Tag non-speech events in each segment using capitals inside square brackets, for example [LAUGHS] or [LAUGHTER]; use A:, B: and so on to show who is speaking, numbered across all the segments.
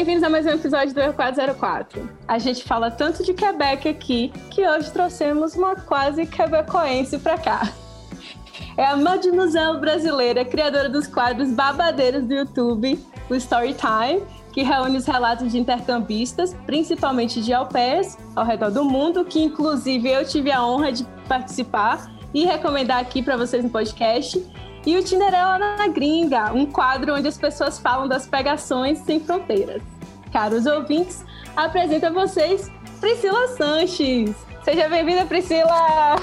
A: Bem-vindos a mais um episódio do E404. A gente fala tanto de Quebec aqui que hoje trouxemos uma quase quebecoense para cá. É a Mademoiselle brasileira, criadora dos quadros babadeiros do YouTube, o Storytime, que reúne os relatos de intercambistas, principalmente de au pairs, ao redor do mundo, que inclusive eu tive a honra de participar e recomendar aqui para vocês no podcast. E o Tinderela na Gringa, um quadro onde as pessoas falam das pegações sem fronteiras. Caros ouvintes, apresento a vocês Priscila Sanches. Seja bem-vinda, Priscila!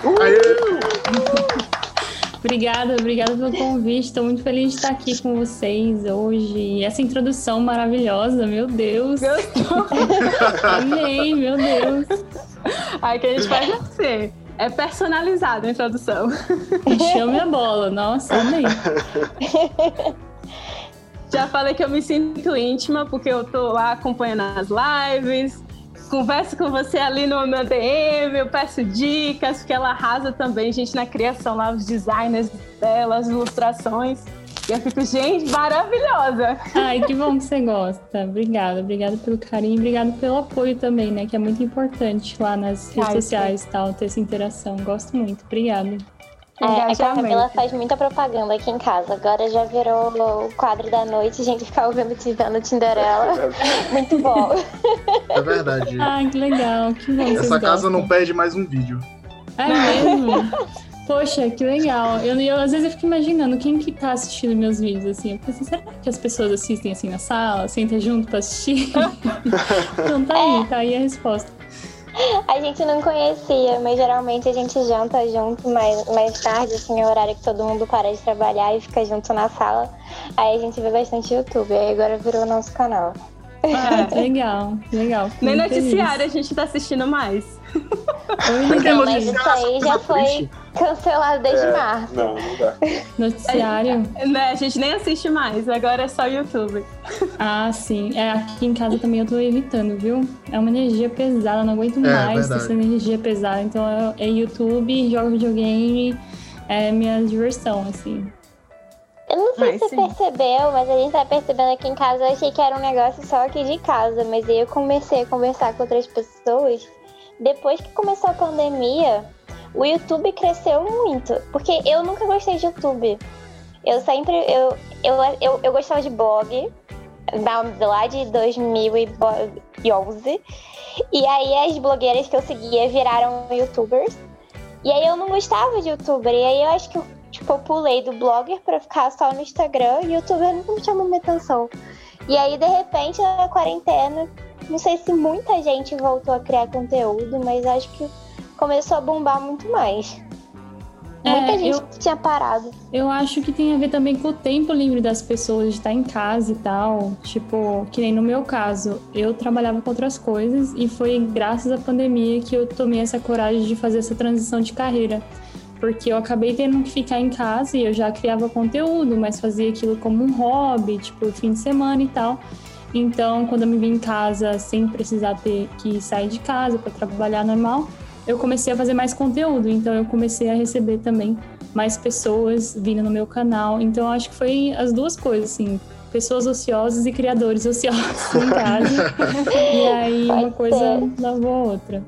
B: Obrigada, obrigada pelo convite. Estou muito feliz de estar aqui com vocês hoje. E essa introdução maravilhosa, meu Deus.
A: Gostou?
B: Amei, meu Deus.
A: Aí que a gente faz assim. É personalizado a introdução. [LAUGHS]
B: Chame a bola, nossa, amei. [LAUGHS]
A: Já falei que eu me sinto íntima, porque eu tô lá acompanhando as lives, converso com você ali no meu DM, eu peço dicas, porque ela arrasa também, gente, na criação lá, os designers dela, as ilustrações. E eu fico, gente, maravilhosa!
B: Ai, que bom que você gosta. Obrigada, obrigada pelo carinho, obrigada pelo apoio também, né? Que é muito importante lá nas redes
A: Ai,
B: sociais e tal, ter essa interação. Gosto muito, obrigada.
C: É, a
A: Engajamento.
C: Camila faz muita propaganda aqui em casa. Agora já virou o quadro da noite, a gente ficar ouvindo vendo Tinderela. Muito bom.
D: É verdade.
B: Ai, que legal, que bom
D: Essa casa
B: gostam.
D: não perde mais um vídeo.
B: É mesmo? [LAUGHS] Poxa, que legal. Eu, eu, às vezes eu fico imaginando quem que tá assistindo meus vídeos, assim. Eu penso, será que as pessoas assistem assim na sala, sentam junto pra assistir? [LAUGHS] então tá aí, tá aí a resposta.
C: A gente não conhecia, mas geralmente a gente janta junto mais, mais tarde, assim, é o horário que todo mundo para de trabalhar e fica junto na sala. Aí a gente vê bastante YouTube, aí agora virou o nosso canal.
B: Ah, que [LAUGHS] legal, que legal.
A: Nem
B: muito feliz.
A: noticiário a gente tá assistindo mais.
C: Não,
B: Noticiário.
C: mas isso aí já foi cancelado desde
E: É,
C: março.
E: Não, não dá.
B: Noticiário.
A: Né, a gente nem assiste mais, agora é só YouTube.
B: Ah, sim. É, aqui em casa também eu tô evitando, viu? É uma energia pesada, não aguento
D: É,
B: mais
D: verdade.
B: essa energia pesada. Então é, é YouTube, jogo videogame, é minha diversão, assim.
C: Eu não sei
A: Ai,
C: se você
A: sim.
C: percebeu, mas a gente tá percebendo aqui em casa. Eu achei que era um negócio só aqui de casa, mas aí eu comecei a conversar com outras pessoas. Depois que começou a pandemia, o YouTube cresceu muito. Porque eu nunca gostei de YouTube. Eu sempre. Eu, eu, eu, eu gostava de blog, lá de 2011. E aí as blogueiras que eu seguia viraram youtubers. E aí eu não gostava de youtuber. E aí eu acho que eu, tipo, pulei do blogger pra ficar só no Instagram. E youtuber nunca me chamou minha atenção. E aí, de repente, na quarentena, não sei se muita gente voltou a criar conteúdo, mas acho que começou a bombar muito mais.
B: É,
C: Muita gente
B: eu-
C: tinha parado.
B: Eu acho que tem a ver também com o tempo livre das pessoas de estar em casa e tal. Tipo, que nem no meu caso, eu trabalhava com outras coisas e foi graças à pandemia que eu tomei essa coragem de fazer essa transição de carreira. Porque eu acabei tendo que ficar em casa e eu já criava conteúdo, mas fazia aquilo como um hobby, tipo, fim de semana e tal. Então, quando eu me vi em casa sem precisar ter que sair de casa para trabalhar normal, eu comecei a fazer mais conteúdo. Então, eu comecei a receber também mais pessoas vindo no meu canal. Então, eu acho que foi as duas coisas, assim. Pessoas ociosas e criadores ociosos em [LAUGHS] casa. [LAUGHS] e aí, uma coisa
C: ser.
B: lavou a outra.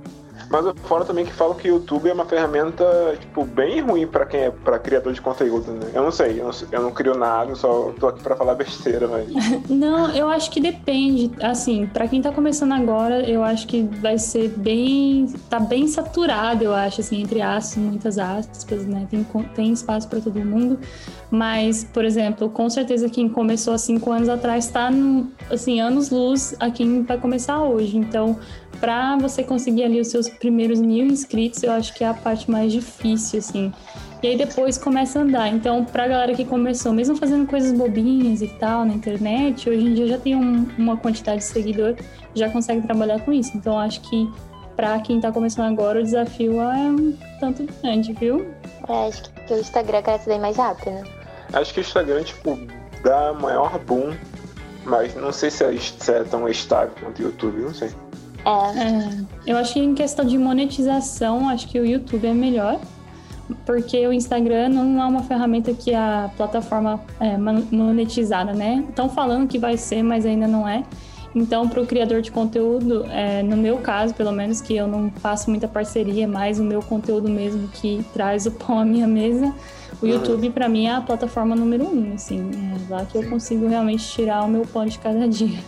E: Mas eu falo também que falo que o YouTube é uma ferramenta, tipo, bem ruim pra quem é para criador de conteúdo, né? Eu não sei, eu não, eu não crio nada, só tô aqui pra falar besteira, mas. [LAUGHS]
B: Não, eu acho que depende. Assim, pra quem tá começando agora, eu acho que vai ser bem. tá bem saturado, eu acho, assim, entre aspas, muitas aspas, né? Tem, tem espaço pra todo mundo. Mas, por exemplo, com certeza quem começou há cinco anos atrás tá, no, assim, anos-luz a quem vai começar hoje. Então, pra você conseguir ali os seus primeiros mil inscritos, eu acho que é a parte mais difícil, assim. E aí depois começa a andar. Então, pra galera que começou, mesmo fazendo coisas bobinhas e tal na internet, hoje em dia já tem um- uma quantidade de seguidor, já consegue trabalhar com isso. Então, acho que pra quem tá começando agora, o desafio é um tanto grande, viu?
C: É, acho que o Instagram cresce bem mais rápido.
E: Acho que o Instagram, tipo, dá maior boom, mas não sei se é, se é tão estável quanto o YouTube, não sei.
C: É.
B: É, eu acho que em questão de monetização, acho que o YouTube é melhor. Porque o Instagram não é uma ferramenta que a plataforma é monetizada, né? Estão falando que vai ser, mas ainda não é. Então, para o criador de conteúdo, é, no meu caso, pelo menos, que eu não faço muita parceria, é mais o meu conteúdo mesmo que traz o pão à minha mesa, o
E: Uhum.
B: YouTube, para mim, é a plataforma número um, assim. É lá que eu consigo realmente tirar o meu pão de cada dia.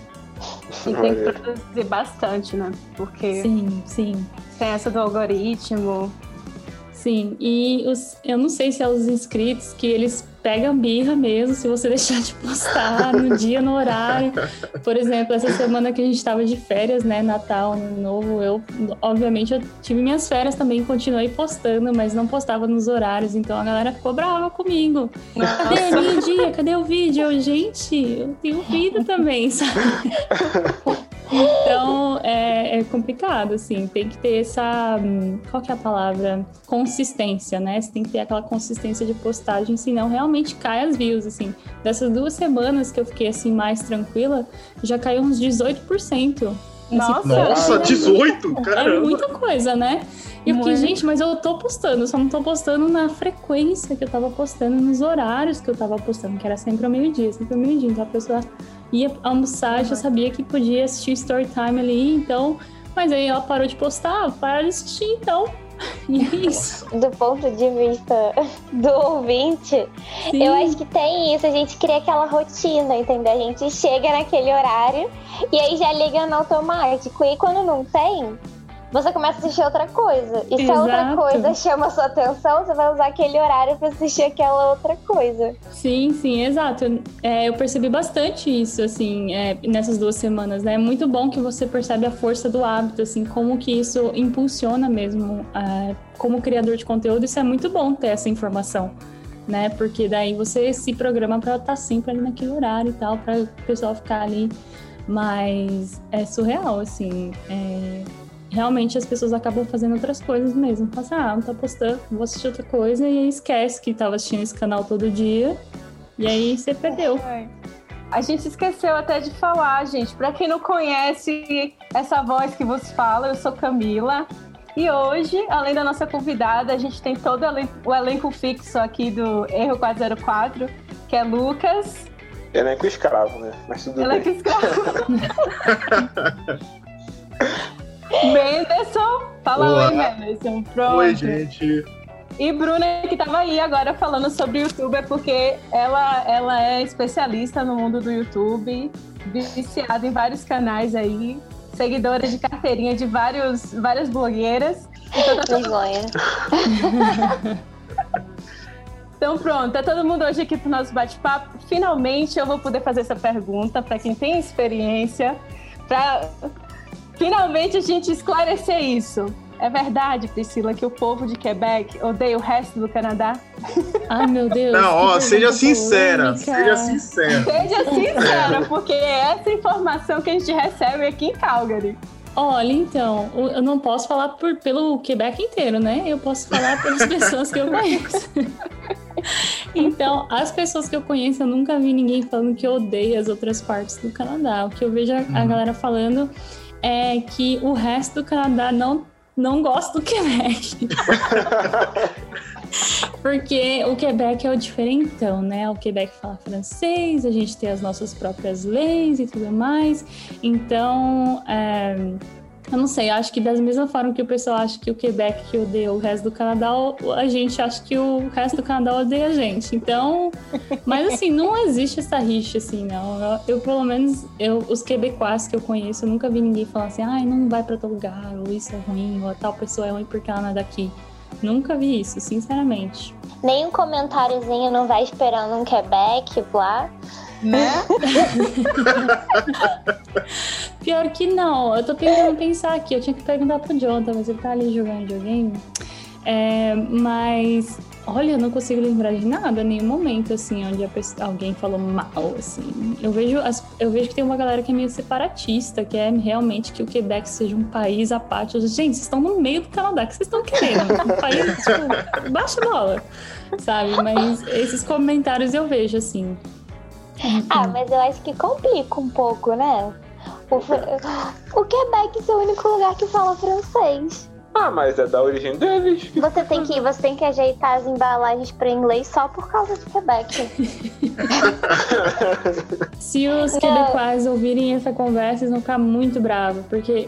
A: E tem que produzir bastante, né? Porque
B: Sim, sim.
A: tem essa do algoritmo.
B: Sim, e os, eu não sei se é os inscritos que eles pegam birra mesmo se você [LAUGHS] deixar de postar no dia, no horário. Por exemplo, essa semana que a gente estava de férias, né, Natal, Ano Novo, eu, obviamente, eu tive minhas férias também, continuei postando, mas não postava nos horários, então a galera ficou brava comigo. Cadê meu dia? Cadê o vídeo? Eu, gente, eu tenho vida também, sabe? [LAUGHS] Então é, é complicado, assim, tem que ter essa. hum, Qual que é a palavra? Consistência, né? Você tem que ter aquela consistência de postagem, senão realmente cai as views, assim. Dessas duas semanas que eu fiquei assim mais tranquila, já caiu uns 18%.
A: Nossa,
D: Nossa, 18?
B: É
D: Caramba.
B: muita coisa, né? E eu fiquei, gente, mas eu tô postando, só não tô postando na frequência que eu tava postando, nos horários que eu tava postando, que era sempre ao meio-dia, sempre ao meio-dia. Então a pessoa ia almoçar, já sabia que podia assistir story time ali, então. Mas aí ela parou de postar, para de assistir, então. Isso.
C: Do ponto de vista do ouvinte,
B: Sim.
C: eu acho que tem isso. A gente cria aquela rotina, entendeu? A gente chega naquele horário e aí já liga no automático. E quando não tem, você começa a assistir outra coisa. E se a outra
B: Exato.
C: coisa chama a sua atenção, você vai usar aquele horário pra assistir aquela outra coisa.
B: Sim, sim, exato. É, eu percebi bastante isso, assim, é, nessas duas semanas, né? É muito bom que você percebe a força do hábito, assim, como que isso impulsiona mesmo é, como criador de conteúdo. Isso é muito bom ter essa informação, né? Porque daí você se programa para estar sempre ali naquele horário e tal, para o pessoal ficar ali. Mas é surreal, assim. é, Realmente as pessoas acabam fazendo outras coisas mesmo. Fala assim, ah, não tá postando, vou assistir outra coisa, e aí esquece que tava assistindo esse canal todo dia. E aí você perdeu.
A: A gente esqueceu até de falar, gente. Pra quem não conhece essa voz que vos fala, eu sou Camila. E hoje, além da nossa convidada, a gente tem todo o elenco fixo aqui do Erro 404, que é Lucas,
E: Elenco escravo, né? Mas tudo
A: elenco
E: bem.
A: escravo. [LAUGHS] Menderson, fala
D: Olá.
A: oi, Menderson. Pronto.
D: Oi, gente.
A: E Bruna, que tava aí agora falando sobre o YouTube, é porque ela, ela é especialista no mundo do YouTube, viciada em vários canais aí, seguidora de carteirinha de vários, várias blogueiras. Então, tá todo- [LAUGHS] então pronto, tá todo mundo hoje aqui pro nosso bate-papo. Finalmente eu vou poder fazer essa pergunta para quem tem experiência, para finalmente a gente esclarecer isso. É verdade, Priscila, que o povo de Quebec odeia o resto do Canadá?
B: Ai, meu Deus.
D: Não, ó, seja sincera. Seja sincera.
A: Seja sincera, porque é essa informação que a gente recebe aqui em Calgary.
B: Olha, então, eu não posso falar por, pelo Quebec inteiro, né? Eu posso falar pelas [LAUGHS] pessoas que eu conheço. Então, as pessoas que eu conheço, eu nunca vi ninguém falando que odeia as outras partes do Canadá. O que eu vejo a, a
D: Uhum.
B: galera falando é que o resto do Canadá não, não gosta do Quebec. [LAUGHS] Porque o Quebec é o diferentão, né? O Quebec fala francês, a gente tem as nossas próprias leis e tudo mais. Então, é, eu não sei, acho que da mesma forma que o pessoal acha que o Quebec que odeia o resto do Canadá, a gente acha que o resto do Canadá odeia a gente. Então, mas assim, não existe essa rixa assim, não. Eu, eu, pelo menos, eu, os quebecois que eu conheço, eu nunca vi ninguém falar assim, ai, não vai pra tal lugar, ou isso é ruim, ou a tal pessoa é ruim porque ela não é daqui. Nunca vi isso, sinceramente.
C: Nem um comentáriozinho não vai esperando um Quebec lá.
A: Né? [LAUGHS]
B: Pior que não, eu tô tentando pensar aqui. Eu tinha que perguntar pro Jonathan, mas ele tá ali jogando videogame. É, mas, olha, eu não consigo lembrar de nada, nenhum momento, assim, onde pessoa- alguém falou mal, assim. Eu vejo, as- eu vejo que tem uma galera que é meio separatista, que é realmente que o Quebec seja um país à parte. Eu, Gente, vocês estão no meio do Canadá, o que vocês estão querendo? Um país, tipo, baixa bola, sabe? Mas esses comentários eu vejo, assim.
C: Ah, mas eu acho que complica um pouco, né? O, [LAUGHS] o Quebec é o único lugar que fala francês.
E: Ah, mas é da origem deles.
C: Você tem que, você tem que ajeitar as embalagens para inglês só por causa de Quebec. [LAUGHS]
B: Se os
C: Não.
B: quebecois ouvirem essa conversa, eles vão ficar muito bravos, porque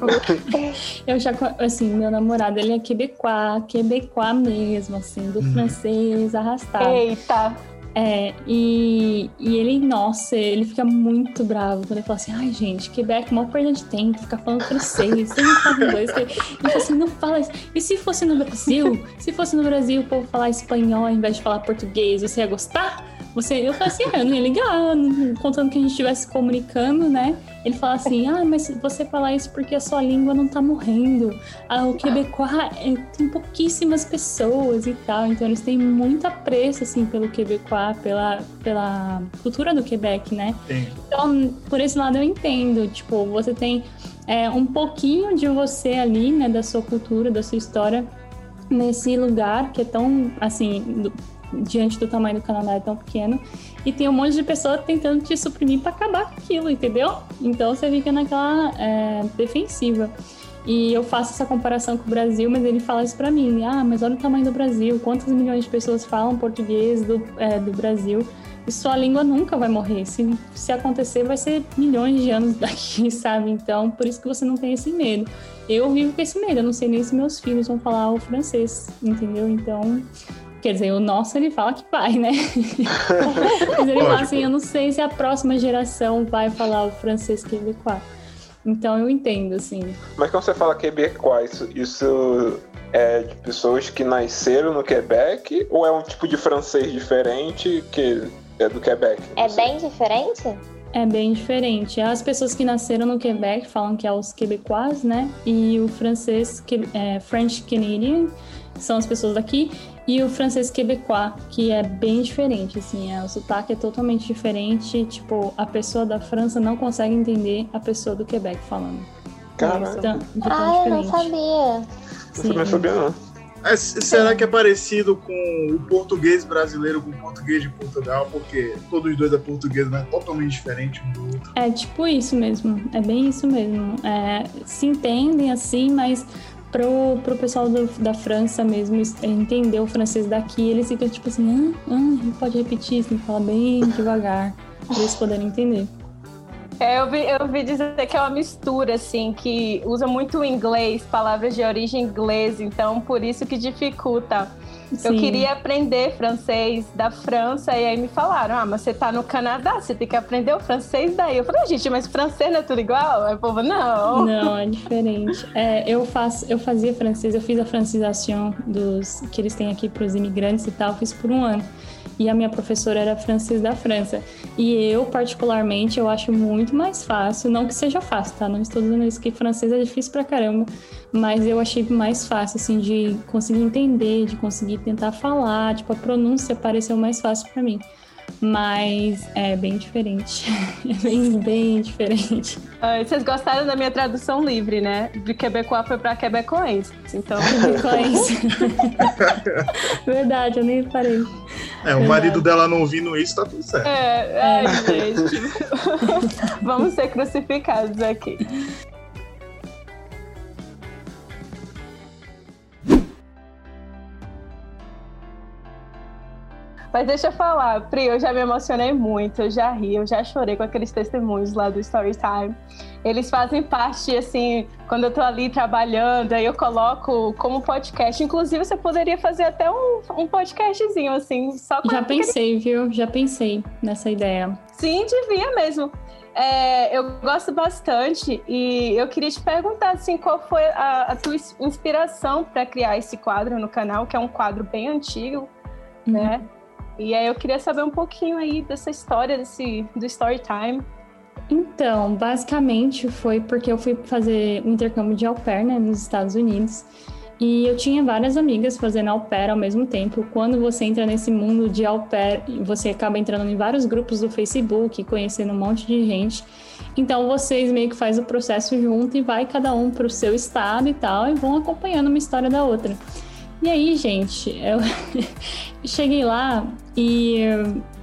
B: [LAUGHS] eu já, assim, meu namorado, ele é quebecois, quebecois mesmo, assim, do
D: Uhum.
B: francês arrastado.
A: Eita!
B: É, e, e ele, nossa, ele fica muito bravo quando ele fala assim, ai gente, Quebec, mó perda de tempo, ficar falando francês, você não fala inglês. Ele fala assim, não fala isso. E se fosse no Brasil, se fosse no Brasil o povo falar espanhol ao invés de falar português, você ia gostar? Você, eu falei assim, ah, eu não ia ligar, contando que a gente estivesse comunicando, né? Ele fala assim, ah, mas você falar isso porque a sua língua não tá morrendo. Ah, o quebecois é, tem pouquíssimas pessoas e tal, então eles têm muito apreço, assim, pelo quebecois, pela, pela cultura do Quebec, né?
D: Sim.
B: Então, por esse lado eu entendo, tipo, você tem é, um pouquinho de você ali, né, da sua cultura, da sua história, nesse lugar que é tão, assim, do- diante do tamanho do Canadá é tão pequeno, e tem um monte de pessoa tentando te suprimir para acabar com aquilo, entendeu? Então você fica naquela é, defensiva. E eu faço essa comparação com o Brasil, mas ele fala isso pra mim. Ah, mas olha o tamanho do Brasil, quantos milhões de pessoas falam português do, é, do Brasil e sua língua nunca vai morrer. Se, se acontecer, vai ser milhões de anos [LAUGHS] daqui, sabe? Então, por isso que você não tem esse medo. Eu vivo com esse medo, eu não sei nem se meus filhos vão falar o francês, entendeu? Então, quer dizer, o nosso ele fala que vai, né? [LAUGHS] Mas ele fala assim: eu não sei se a próxima geração vai falar o francês quebecois. Então, eu entendo, assim.
E: Mas quando você fala quebecois, isso, isso é de pessoas que nasceram no Quebec ou é um tipo de francês diferente que é do Quebec?
C: É bem diferente?
B: É bem diferente. As pessoas que nasceram no Quebec falam que é os quebecois, né? E o francês, que- é, French Canadian, são as pessoas daqui. E o francês quebecois, que é bem diferente, assim, é, o sotaque é totalmente diferente. Tipo, a pessoa da França não consegue entender a pessoa do Quebec falando.
E: Caralho.
B: De tão, de tão
C: Ah, eu não
B: diferente.
C: sabia.
E: Não também sabia, não.
D: É, s- será que é parecido com o português brasileiro com o português de Portugal? Porque todos os dois é português, mas é totalmente diferente um do outro.
B: É tipo isso mesmo, é bem isso mesmo. É, se entendem assim, mas pro, pro pessoal do- da França mesmo es- entender o francês daqui, eles ficam tipo assim, ah, ah, pode repetir, você tem que falar bem devagar, pra eles poderem entender.
A: É, eu, vi, eu vi dizer que é uma mistura, assim, que usa muito inglês, palavras de origem inglesa, então por isso que dificulta. Eu
B: Sim.
A: queria aprender francês da França e aí me falaram: ah, mas você tá no Canadá, você tem que aprender o francês daí. Eu falei, "Ah, gente, mas francês não é tudo igual? Aí o povo, não.
B: Não, é diferente. É, eu, faço, eu fazia francês, eu fiz a francização dos que eles têm aqui para os imigrantes e tal, eu fiz por um ano. E a minha professora era francês da França. E eu, particularmente, eu acho muito mais fácil, não que seja fácil, tá? Não estou dizendo isso, que francês é difícil pra caramba, mas eu achei mais fácil, assim, de conseguir entender, de conseguir tentar falar, tipo, a pronúncia pareceu mais fácil pra mim. Mas é bem diferente. É [LAUGHS] bem, bem diferente.
A: Ai, vocês gostaram da minha tradução livre, né? De Quebecois foi pra Quebecoense. Então, [LAUGHS]
B: Quebecoense. [LAUGHS] Verdade, eu nem reparei.
D: É, o marido dela não ouvindo isso, tá tudo certo.
A: é, ai, gente. Vamos ser crucificados aqui. Mas deixa eu falar, Pri, eu já me emocionei muito, eu já ri, eu já chorei com aqueles testemunhos lá do Storytime. Eles fazem parte, assim, quando eu tô ali trabalhando, aí eu coloco como podcast. Inclusive, você poderia fazer até um, um podcastzinho, assim, só com
B: Já
A: aquele-
B: pensei, viu? Já pensei nessa ideia.
A: Sim, devia mesmo. É, eu gosto bastante e eu queria te perguntar assim, qual foi a, a tua ins- inspiração para criar esse quadro no canal, que é um quadro bem antigo, né? E aí eu queria saber um pouquinho aí dessa história desse do Storytime.
B: Então, basicamente foi porque eu fui fazer um intercâmbio de au pair, né, nos Estados Unidos. E eu tinha várias amigas fazendo au pair ao mesmo tempo. Quando você entra nesse mundo de au pair, você acaba entrando em vários grupos do Facebook, conhecendo um monte de gente. Então vocês meio que fazem o processo junto e vai cada um para o seu estado e tal, e vão acompanhando uma história da outra. E aí, gente, eu [LAUGHS] cheguei lá e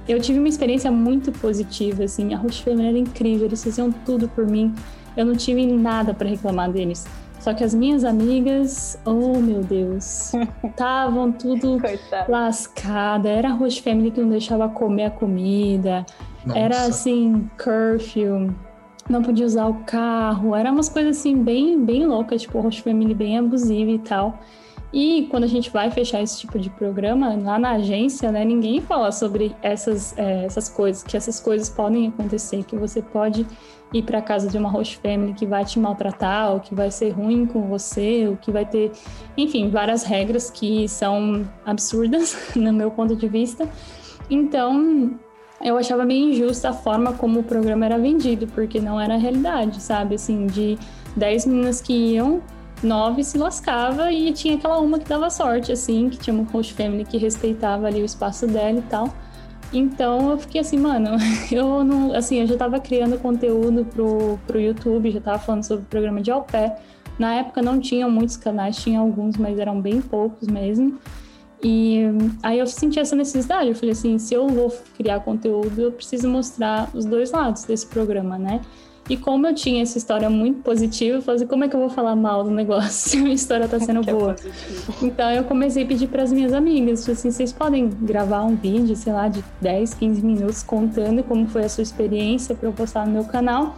B: eu tive uma experiência muito positiva, assim. A Ruth Feminina era incrível, eles faziam tudo por mim. Eu não tive nada para reclamar deles. Só que as minhas amigas, oh meu Deus, [LAUGHS] estavam tudo
A: Coitada.
B: lascada. Era a host family que não deixava comer a comida.
D: Nossa.
B: Era assim, curfew. Não podia usar o carro. Era umas coisas assim bem, bem loucas, tipo host family bem abusiva e tal. E quando a gente vai fechar esse tipo de programa, lá na agência, né, ninguém fala sobre essas, é, essas coisas, que essas coisas podem acontecer, que você pode ir para casa de uma host family que vai te maltratar, ou que vai ser ruim com você, ou que vai ter, enfim, várias regras que são absurdas, [LAUGHS] no meu ponto de vista. Então, eu achava meio injusta a forma como o programa era vendido, porque não era a realidade, sabe? Assim, de 10 meninas que iam, nove se lascava e tinha aquela uma que dava sorte, assim, que tinha uma host family que respeitava ali o espaço dela e tal. Então eu fiquei assim, mano, [LAUGHS] eu não. Assim, eu já tava criando conteúdo pro, pro YouTube, já tava falando sobre o programa de au pair. Na época não tinham muitos canais, tinha alguns, mas eram bem poucos mesmo. E aí eu senti essa necessidade. Eu falei assim: se eu vou criar conteúdo, eu preciso mostrar os dois lados desse programa, né? E como eu tinha essa história muito positiva, eu falei assim, como é que eu vou falar mal do negócio se [LAUGHS] a minha história tá sendo
A: Que é
B: boa?
A: positivo.
B: Então eu comecei a pedir para as minhas amigas, assim, vocês podem gravar um vídeo, sei lá, de 10, 15 minutos contando como foi a sua experiência para eu postar no meu canal.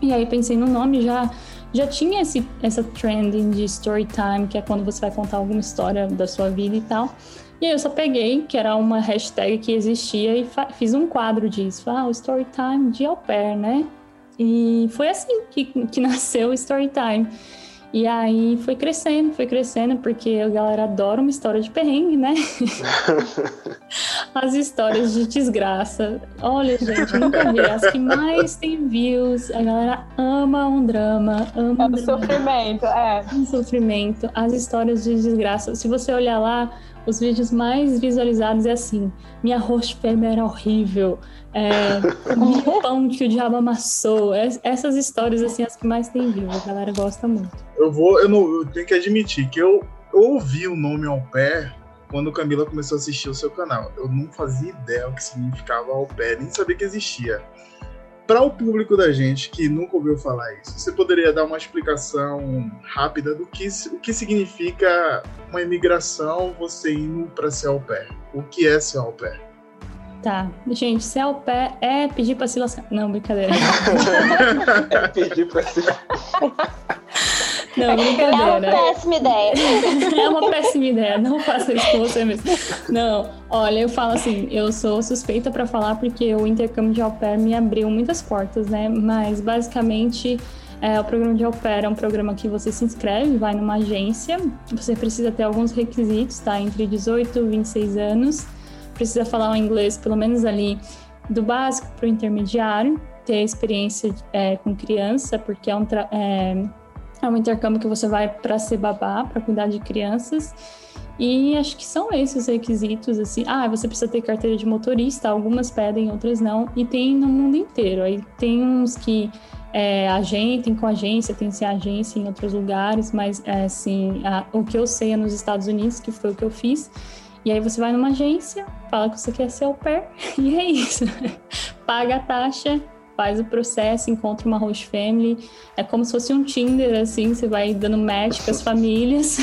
B: E aí pensei no nome, já já tinha esse, essa trending de story time, que é quando você vai contar alguma história da sua vida e tal. E aí eu só peguei, que era uma hashtag que existia, e fiz um quadro disso. Ah, o story time de au pair, né? E foi assim que, que [LAUGHS] nasceu o Storytime. E aí foi crescendo, foi crescendo, porque a galera adora uma história de perrengue, né? [LAUGHS] As histórias de desgraça. Olha, gente, nunca vi. As que mais tem views, a galera ama um drama, ama
A: É
B: um drama
A: sofrimento, é.
B: um sofrimento, as histórias de desgraça. Se você olhar lá, os vídeos mais visualizados é assim: minha host fêmea era horrível, é, [LAUGHS] comi pão que o diabo amassou. Es- Essas histórias, assim, as que mais tem views, a galera gosta muito.
D: Eu vou, eu, não, eu tenho que admitir que eu, eu ouvi o nome au pair quando Camila começou a assistir o seu canal. Eu não fazia ideia o que significava au pair, nem sabia que existia. Para o público da gente que nunca ouviu falar isso, você poderia dar uma explicação rápida do que, o que significa uma imigração, você indo para ser au pair? O que é ser au pair?
B: Tá, gente, se é o pé é pedir pra se lascar. Não, brincadeira. [LAUGHS]
E: É pedir pra se. [LAUGHS]
B: Não,
C: É uma
B: brincadeira.
C: péssima ideia. [LAUGHS]
B: É uma péssima ideia, não faça isso com você mesmo. Não, olha, eu falo assim, eu sou suspeita pra falar porque o intercâmbio de au pair me abriu muitas portas, né? Mas basicamente é, o programa de au pair é um programa que você se inscreve, vai numa agência, você precisa ter alguns requisitos, tá? Entre 18 e 26 anos, precisa falar o inglês pelo menos ali do básico pro intermediário, ter experiência é, com criança, porque é um, é, é um intercâmbio que você vai para ser babá, para cuidar de crianças. E acho que são esses requisitos, assim. Ah, você precisa ter carteira de motorista, algumas pedem, outras não. E tem no mundo inteiro. Aí tem uns que é, agentem com agência, tem sem agência em outros lugares, mas é, assim, a- o que eu sei é nos Estados Unidos, que foi o que eu fiz. E aí você vai numa agência, fala que você quer ser au pair, [LAUGHS] e é isso. Paga a taxa, faz o processo, encontra uma host family. É como se fosse um Tinder, assim, você vai dando match com as famílias.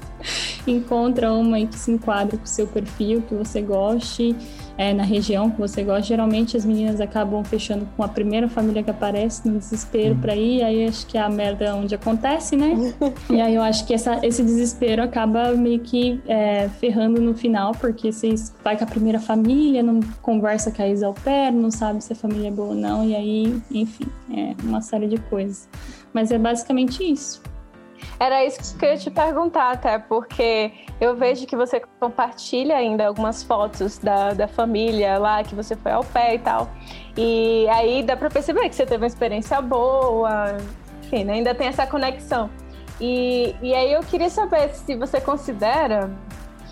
B: [LAUGHS] encontra uma que se enquadra com o seu perfil, que você goste, é, na região que você gosta. Geralmente as meninas acabam fechando com a primeira família que aparece no desespero pra ir, aí acho que é a merda onde acontece, né? [LAUGHS] e aí eu acho que essa, esse desespero acaba meio que é, ferrando no final, porque você vai com a primeira família, não conversa com a ex au pair, não sabe se a família é boa ou não, e aí, enfim, é uma série de coisas. Mas é basicamente isso.
A: Era isso que eu ia te perguntar, até, porque eu vejo que você compartilha ainda algumas fotos da, da família lá, que você foi ao pé e tal. E aí dá pra perceber que você teve uma experiência boa, enfim, né? ainda tem essa conexão. E, e aí eu queria saber se você considera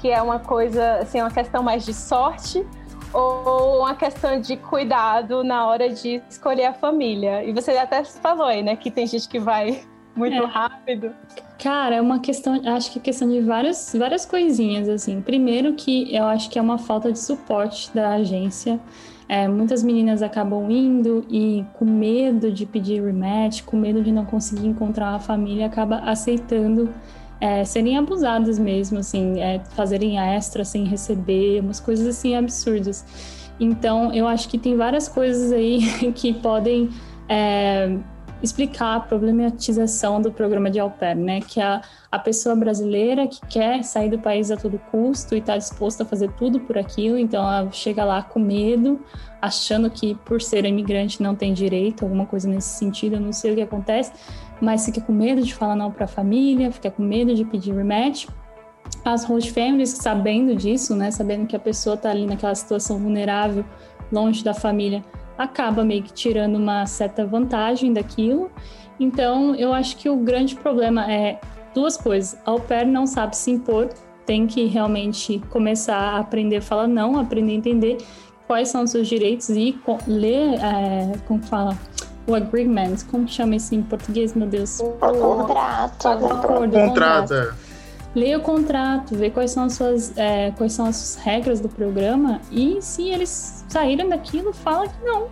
A: que é uma coisa, assim, uma questão mais de sorte ou uma questão de cuidado na hora de escolher a família. E você até falou aí, né, que tem gente que vai muito
B: É.
A: rápido.
B: Cara, é uma questão, acho que é questão de várias, várias coisinhas, assim. Primeiro que eu acho que é uma falta de suporte da agência. é, muitas meninas acabam indo e com medo de pedir rematch, com medo de não conseguir encontrar uma família, acaba aceitando é, serem abusadas mesmo, assim, é, fazerem extra sem receber, umas coisas assim absurdas. Então, eu acho que tem várias coisas aí [LAUGHS] que podem é, explicar a problematização do programa de au pair, né? Que a, a pessoa brasileira que quer sair do país a todo custo e está disposta a fazer tudo por aquilo, então ela chega lá com medo, achando que por ser imigrante não tem direito, alguma coisa nesse sentido, eu não sei o que acontece, mas fica com medo de falar não para a família, fica com medo de pedir rematch. As host families, sabendo disso, né, sabendo que a pessoa está ali naquela situação vulnerável, longe da família, acaba meio que tirando uma certa vantagem daquilo. Então, eu acho que o grande problema é duas coisas. A au pair não sabe se impor, tem que realmente começar a aprender a falar não, aprender a entender quais são os seus direitos e ler, é, como fala, o agreement, como chama isso em português, meu Deus?
C: O contrato.
B: O acordo,
D: Contrato.
B: Leia o contrato, vê quais são as suas, é, quais são as regras do programa e se eles saírem daquilo, fala que não,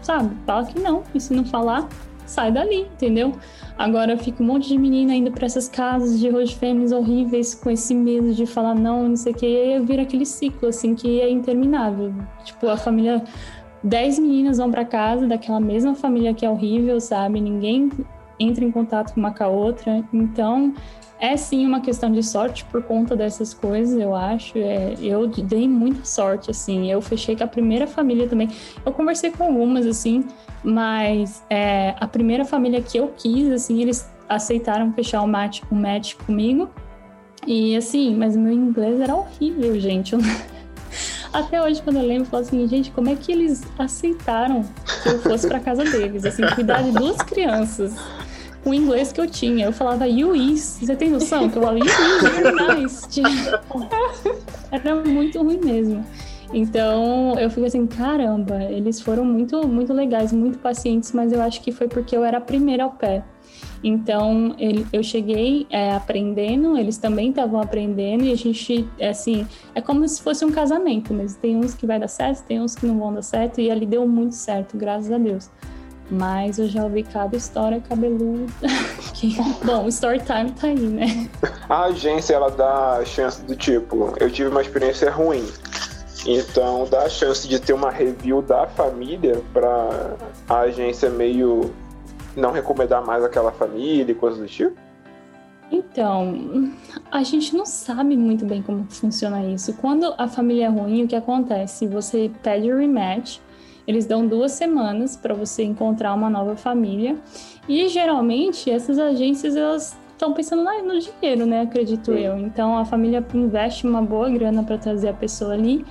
B: sabe? Fala que não. E se não falar, sai dali, entendeu? Agora fica um monte de menina indo para essas casas de hoje fêmeas horríveis com esse medo de falar não, não sei o que, e aí vira aquele ciclo assim que é interminável. Tipo, a família dez meninas vão para casa daquela mesma família que é horrível, sabe? Ninguém entra em contato uma com a outra. Então, é sim uma questão de sorte por conta dessas coisas, eu acho. É, eu dei muita sorte, assim. Eu fechei com a primeira família também. Eu conversei com algumas, assim, mas é, a primeira família que eu quis, assim, eles aceitaram fechar o match, o match comigo. E assim, mas meu inglês era horrível, gente. Eu... Até hoje, quando eu lembro, eu falo assim, gente, como é que eles aceitaram que eu fosse para casa deles? Assim, cuidar de duas crianças o inglês que eu tinha. Eu falava you is. Você tem noção que eu falava you is, very nice. [LAUGHS] Era muito ruim mesmo. Então eu fico assim, caramba, eles foram muito, muito legais, muito pacientes, mas eu acho que foi porque eu era a primeira ao pé. Então ele, eu cheguei é, aprendendo, eles também estavam aprendendo e a gente, assim, é como se fosse um casamento, mas tem uns que vai dar certo, tem uns que não vão dar certo e ali deu muito certo, graças a Deus. Mas eu já ouvi cada história cabeluda. [LAUGHS] que, bom, story time tá aí, né?
E: A agência, ela dá chance do tipo, eu tive uma experiência ruim. Então dá a chance de ter uma review da família para a agência meio não recomendar mais aquela família e coisas do tipo?
B: Então, a gente não sabe muito bem como funciona isso. Quando a família é ruim, o que acontece? Você pede o rematch, eles dão duas semanas para você encontrar uma nova família. E geralmente essas agências elas estão pensando no dinheiro, né? Acredito Sim. eu. Então a família investe uma boa grana para trazer a pessoa ali.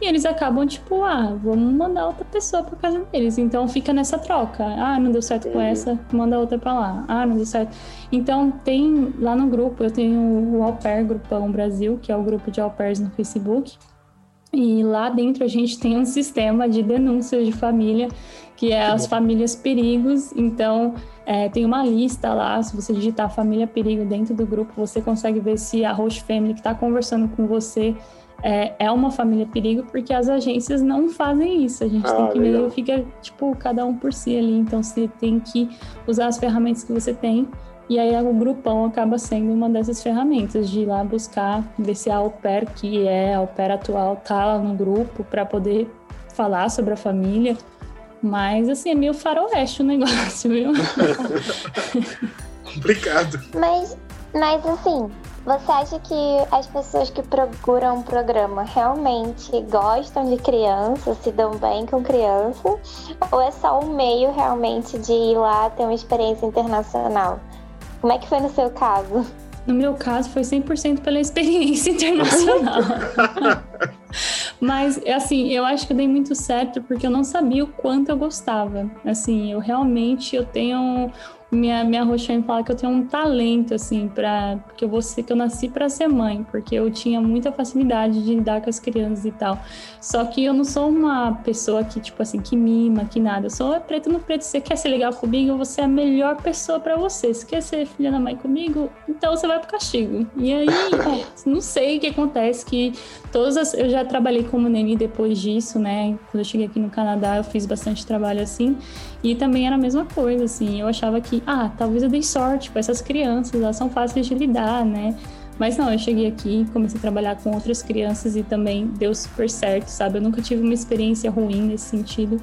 B: E eles acabam, tipo, ah, vamos mandar outra pessoa para casa deles. Então fica nessa troca. Ah, não deu certo com essa, manda outra para lá. Ah, não deu certo. Então tem lá no grupo, eu tenho o Au Pair Grupão Brasil, que é o grupo de au pairs no Facebook. E lá dentro a gente tem um [LAUGHS] sistema de denúncias de família, que é as famílias perigos. Então, é, tem uma lista lá, se você digitar família perigo dentro do grupo, você consegue ver se a host family que está conversando com você é, é, uma família perigo, porque as agências não fazem isso. A gente ah, tem que meio, fica, tipo, cada um por si ali. Então, você tem que usar as ferramentas que você tem e aí o grupão acaba sendo uma dessas ferramentas de ir lá buscar, ver se a au pair, que é a au pair atual, tá lá no grupo para poder falar sobre a família. Mas assim, é meio faroeste o negócio, viu? [LAUGHS]
D: Complicado.
C: Mas, mas assim, você acha que as pessoas que procuram um programa realmente gostam de criança, se dão bem com criança? Ou é só um meio realmente de ir lá ter uma experiência internacional? Como é que foi no seu caso?
B: No meu caso, foi 100% pela experiência [LAUGHS] internacional. Mas, assim, eu acho que eu dei muito certo porque eu não sabia o quanto eu gostava. Assim, eu realmente eu tenho minha, minha Roxane fala que eu tenho um talento, assim, para que eu vou ser, que eu nasci para ser mãe, porque eu tinha muita facilidade de lidar com as crianças e tal. Só que eu não sou uma pessoa que, tipo assim, que mima, que nada. Eu sou preto no preto. Você quer ser legal comigo, você é a melhor pessoa para você. Se quer ser filha da mãe comigo, então você vai pro castigo. E aí, [LAUGHS] não sei o que acontece, que todas as, eu já trabalhei como neni depois disso, né? Quando eu cheguei aqui no Canadá, eu fiz bastante trabalho assim. E também era a mesma coisa, assim. Eu achava que, ah, talvez eu dei sorte com essas crianças, elas são fáceis de lidar, né? Mas não, eu cheguei aqui, comecei a trabalhar com outras crianças e também deu super certo, sabe? Eu nunca tive uma experiência ruim nesse sentido.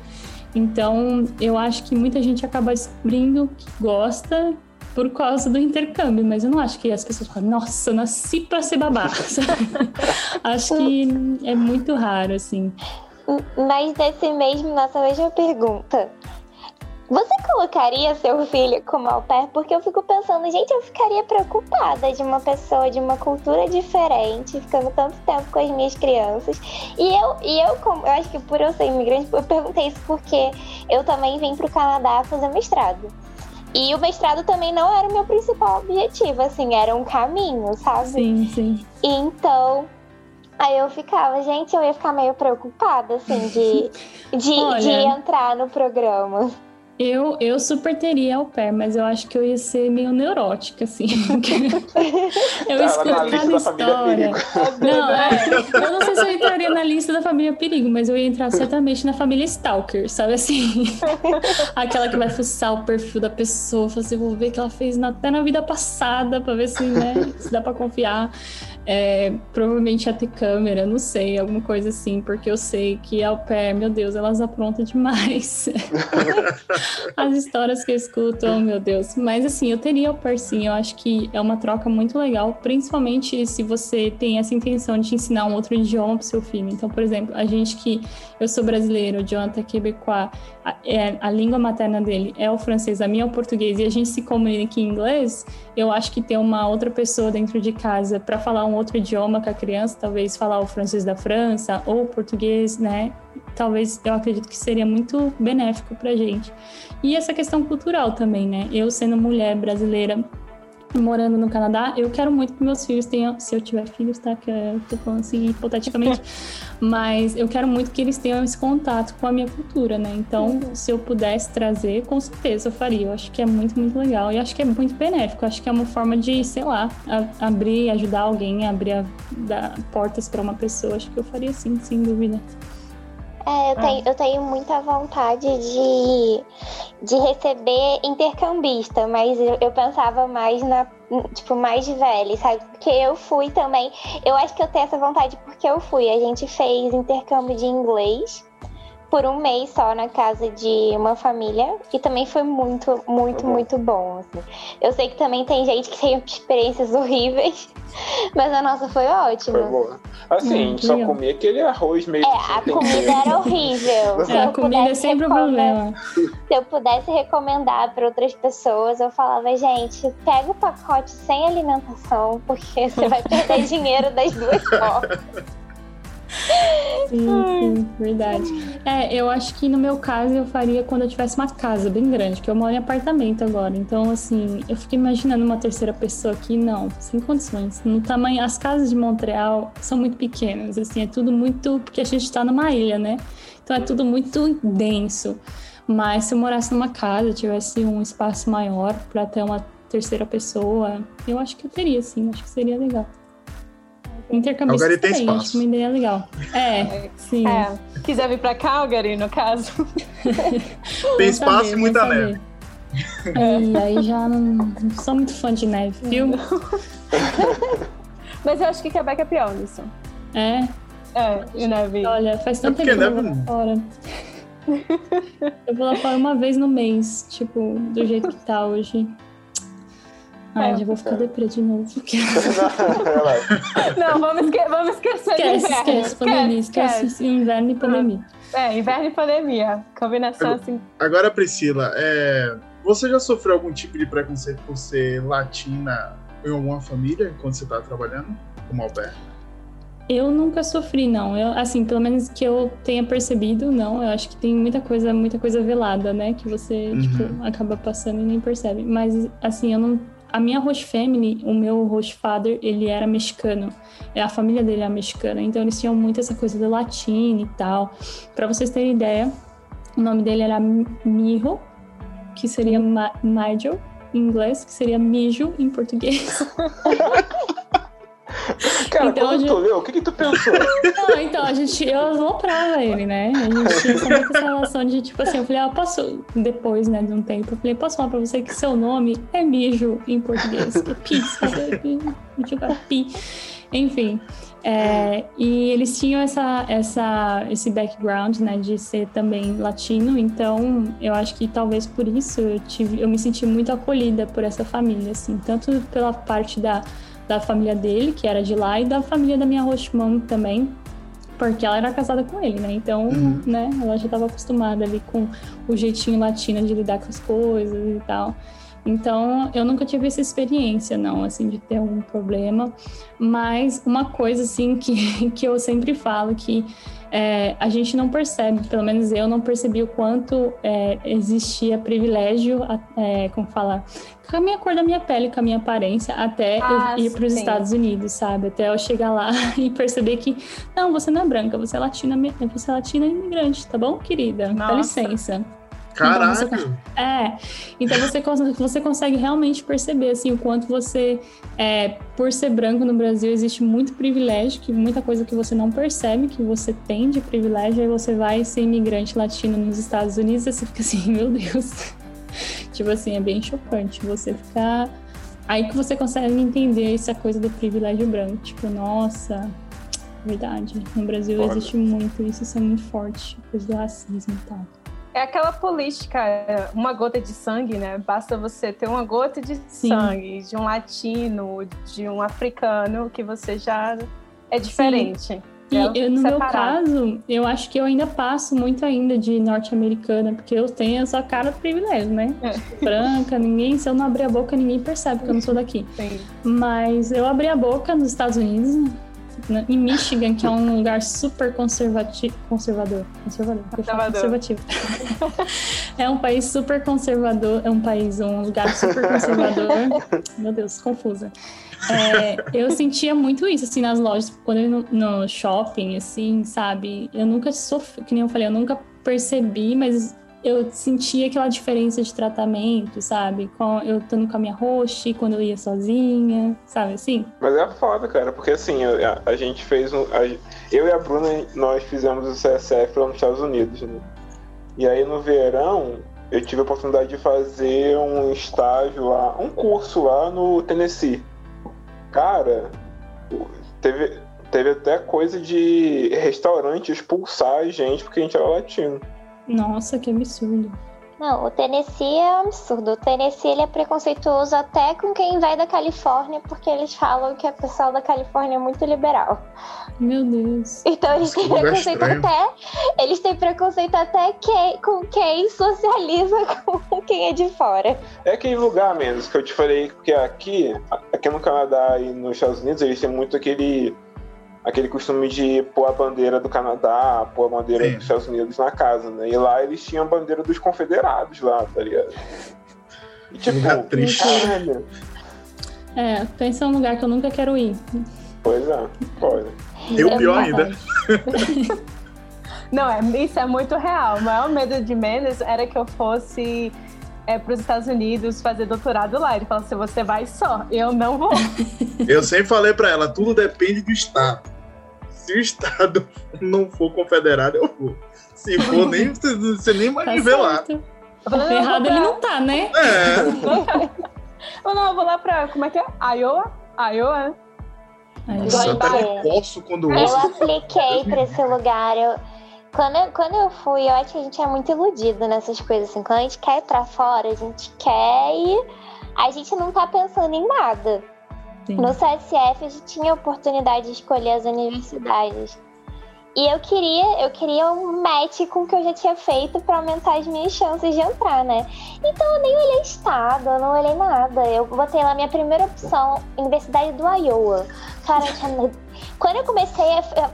B: Então, eu acho que muita gente acaba descobrindo que gosta por causa do intercâmbio, mas eu não acho que as pessoas falam, nossa, nasci pra ser babá. [LAUGHS] acho que é muito raro, assim.
C: Mas nesse mesmo, nossa mesma pergunta, você colocaria seu filho como au pair? Porque eu fico pensando, gente, eu ficaria preocupada de uma pessoa de uma cultura diferente, ficando tanto tempo com as minhas crianças. E eu, e eu, eu acho que por eu ser imigrante, eu perguntei isso porque eu também vim para o Canadá fazer mestrado. E o mestrado também não era o meu principal objetivo, assim, era um caminho, sabe?
B: Sim, sim.
C: Então, Aí eu ficava, gente, eu ia ficar meio preocupada, assim, de, de, [LAUGHS] Olha, de entrar no programa.
B: Eu, eu super teria ao pé, mas eu acho que eu ia ser meio neurótica, assim. [LAUGHS] eu tá, escuto cada história. Não, é, eu não sei se eu entraria na lista da família perigo, mas eu ia entrar certamente na família Stalker, sabe assim? [LAUGHS] Aquela que vai fuçar o perfil da pessoa, assim, vou ver o que ela fez na, até na vida passada, pra ver se, né, se dá pra confiar. É, provavelmente ia ter câmera, não sei, alguma coisa assim, porque eu sei que ao pé, meu Deus, elas aprontam demais. [LAUGHS] As histórias que eu escuto, oh, meu Deus. Mas assim, eu teria ao pé sim, eu acho que é uma troca muito legal, principalmente se você tem essa intenção de ensinar um outro idioma pro seu filho. Então, por exemplo, a gente que eu sou brasileiro, o Jonathan é quebecois, a, é, a língua materna dele é o francês, a minha é o português, e a gente se comunica em inglês, eu acho que ter uma outra pessoa dentro de casa para falar um outro idioma com a criança, talvez falar o francês da França ou o português, né? Talvez eu acredito que seria muito benéfico para gente. E essa questão cultural também, né? Eu sendo mulher brasileira morando no Canadá, eu quero muito que meus filhos tenham, se eu tiver filhos, tá? Que eu tô falando assim hipoteticamente, [LAUGHS] mas eu quero muito que eles tenham esse contato com a minha cultura, né? Então, uhum. se eu pudesse trazer, com certeza eu faria. Eu acho que é muito, muito legal e acho que é muito benéfico. Eu acho que é uma forma de, sei lá, a, abrir, ajudar alguém, abrir a, dar portas para uma pessoa. Acho que eu faria sim, sem dúvida.
C: É, eu, tenho, eu tenho muita vontade de, de receber intercambista, mas eu, eu pensava mais na, tipo, mais velha, sabe? Porque eu fui também. Eu acho que eu tenho essa vontade porque eu fui. A gente fez intercâmbio de inglês por um mês só na casa de uma família e também foi muito, muito, muito bom. Assim. Eu sei que também tem gente que tem [LAUGHS] experiências horríveis, mas a nossa foi ótima.
E: Foi boa. Assim, hum, a gente só comia aquele arroz meio.
C: É, a comida era horrível. [LAUGHS]
B: É, a comida é sempre um problema.
C: Se eu pudesse recomendar para outras pessoas, eu falava, gente, pega o pacote sem alimentação, porque você vai perder [LAUGHS] dinheiro das duas formas.
B: Sim, sim, verdade. É, eu acho que no meu caso eu faria quando eu tivesse uma casa bem grande, que eu moro em apartamento agora. Então, assim, eu fico imaginando uma terceira pessoa aqui, não, sem condições. No tamanho, as casas de Montreal são muito pequenas, assim, é tudo muito. Porque a gente tá numa ilha, né? Então é tudo muito denso. Mas se eu morasse numa casa, tivesse um espaço maior para ter uma terceira pessoa, eu acho que eu teria, sim, acho que seria legal. Intercambista
D: Calgary tem espaço.
B: Uma ideia legal. É, sim. É.
A: Quiser vir pra Calgary, no caso. [LAUGHS]
D: tem espaço e muita neve. [LAUGHS]
B: E aí já não, não, sou muito fã de neve, viu? [LAUGHS]
A: Mas eu acho que Quebec é pior nisso.
B: É?
A: É, e neve.
B: Olha, faz tanto é tempo que eu vou lá fora. Eu vou lá fora uma vez no mês, tipo, do jeito que tá hoje. Ai, é, já vou ficar deprê de novo. [LAUGHS]
A: não, vamos, esque vamos esquecer
B: esquece, inverno. Esquece, pandemia, esquece, esquece inverno e pandemia.
A: É, inverno e pandemia. Combinação
D: agora,
A: assim.
D: Agora, Priscila, é, você já sofreu algum tipo de preconceito por ser latina em alguma família quando você está trabalhando como au pair?
B: Eu nunca sofri, não. Eu, assim, pelo menos que eu tenha percebido, não. Eu acho que tem muita coisa, muita coisa velada, né? Que você,
D: Uhum.
B: tipo, acaba passando e nem percebe. Mas, assim, eu não. A minha host family, o meu host father, ele era mexicano. É, A família dele era mexicana. Então, eles tinham muito essa coisa do latino e tal. Pra vocês terem ideia, o nome dele era Mijo, que seria Ma Majo em inglês, que seria mijo em português. [LAUGHS] [LAUGHS]
E: Cara,
B: Então,
E: quando tu leu, o que, que tu pensou? [LAUGHS]
B: Não, então, a gente, eu aloprava ele, né? A gente tinha essa relação de, tipo assim, eu falei, ah, posso, depois, né, de um tempo, eu falei, posso falar pra você que seu nome é mijo em português, que é pi, sabe? Jogar pi. Enfim, é, e eles tinham essa, essa, esse background, né, de ser também latino, então eu acho que talvez por isso eu, tive, eu me senti muito acolhida por essa família, assim, tanto pela parte da da família dele, que era de lá, e da família da minha host mom também, porque ela era casada com ele, né? Então,
D: Uhum.
B: né, ela já estava acostumada ali com o jeitinho latino de lidar com as coisas e tal. Então, eu nunca tive essa experiência, não, assim, de ter algum problema. Mas uma coisa, assim, [LAUGHS] que, que eu sempre falo, que é, a gente não percebe, pelo menos eu não percebi o quanto é, existia privilégio, é, como falar, com a minha cor da minha pele, com a minha aparência, até
A: Ah,
B: eu ir para os. Estados Unidos, sabe? Até eu chegar lá [LAUGHS] e perceber que, não, você não é branca, você é latina, você é latina imigrante, tá bom, querida? Dá
A: Nossa.
B: licença.
D: Caralho!
B: É, então você, você consegue realmente perceber assim, o quanto você, é, por ser branco no Brasil, existe muito privilégio, que muita coisa que você não percebe que você tem de privilégio, aí você vai ser imigrante latino nos Estados Unidos e você fica assim, [LAUGHS] meu Deus. tipo assim, é bem chocante você ficar. Aí que você consegue entender essa coisa do privilégio branco. Tipo, nossa, verdade. No Brasil
E: Foda.
B: existe muito isso, isso é muito forte, coisa do racismo e tal.
A: É aquela política, é, uma gota de sangue, né? Basta você ter uma gota de
B: Sim.
A: sangue de um latino, de um africano, que você já é diferente.
B: E
A: É
B: eu, no meu
A: separado.
B: caso, eu acho que eu ainda passo muito ainda de norte-americana, porque eu tenho essa cara do privilégio, né?
A: É.
B: Branca, ninguém, se eu não abrir a boca, ninguém percebe que eu não sou daqui.
A: Sim.
B: Mas eu abri a boca nos Estados Unidos, né, em Michigan, que é um lugar super conservati conservador. Conservador.
A: Conservador.
B: Conservativo. [LAUGHS] é um país super conservador, é um país, um lugar super conservador. [LAUGHS] Meu Deus, confusa. É, eu sentia muito isso, assim, nas lojas, quando eu no, no shopping, assim, sabe? Eu nunca sofri, que nem eu falei, eu nunca percebi, mas eu sentia aquela diferença de tratamento, sabe? Com, eu estando com a minha host, quando eu ia sozinha, sabe assim?
E: Mas é foda, cara, porque assim, a, a gente fez um. a- eu e a Bruna, nós fizemos o CSF lá nos Estados Unidos, né? E aí no verão, eu tive a oportunidade de fazer um estágio lá, um curso lá no Tennessee. Cara, teve, teve até coisa de restaurante expulsar a gente porque a gente era latino.
B: Nossa, que absurdo.
C: Não, o Tennessee é um absurdo. O Tennessee ele é preconceituoso até com quem vai da Califórnia, porque eles falam que o pessoal da Califórnia é muito liberal.
B: Meu Deus.
C: Então eles
D: que
C: têm
D: lugar
C: preconceito
D: estranho.
C: até. Eles têm preconceito até que, com quem socializa [LAUGHS] com quem é de fora.
E: É aquele lugar mesmo que eu te falei, porque aqui, aqui no Canadá e nos Estados Unidos, eles têm muito aquele, aquele costume de pôr a bandeira do Canadá, pôr a bandeira
D: Sim.
E: dos Estados Unidos na casa, né? E lá eles tinham a bandeira dos confederados lá, tá ligado? E tipo,
D: Lugar triste.
E: caralho.
B: É, pensa num lugar que eu nunca quero ir.
E: Pois é, foda.
D: E o pior
B: Tenho
D: ainda. [LAUGHS]
A: Não, é, isso é muito real. O maior medo de Mendes era que eu fosse é, para os Estados Unidos fazer doutorado lá. Ele falou assim: você vai só, eu não vou.
D: Eu sempre falei pra ela, tudo depende do Estado. Se o Estado não for confederado, eu vou. Se for, nem, [LAUGHS] você nem vai
B: Tá.
A: Eu eu vou
B: Errado ele não tá, né?
D: É, [LAUGHS]
A: Eu não, eu vou lá pra. Como é que é? Iowa? Iowa, né?
D: Nossa, eu até
C: Bahia.
D: coço quando
C: Eu
D: ouço.
C: apliquei pra esse lugar. Eu, quando, eu, quando eu fui, eu acho que a gente é muito iludido nessas coisas. Assim. Quando a gente quer ir pra fora, a gente quer ir. A gente não tá pensando em nada.
B: Sim.
C: No CSF a gente tinha a oportunidade de escolher as universidades. E eu queria, eu queria um match com o que eu já tinha feito pra aumentar as minhas chances de entrar, né? Então eu nem olhei estado, eu não olhei nada. Eu botei lá minha primeira opção, Universidade do Iowa. Cara, Quando eu comecei,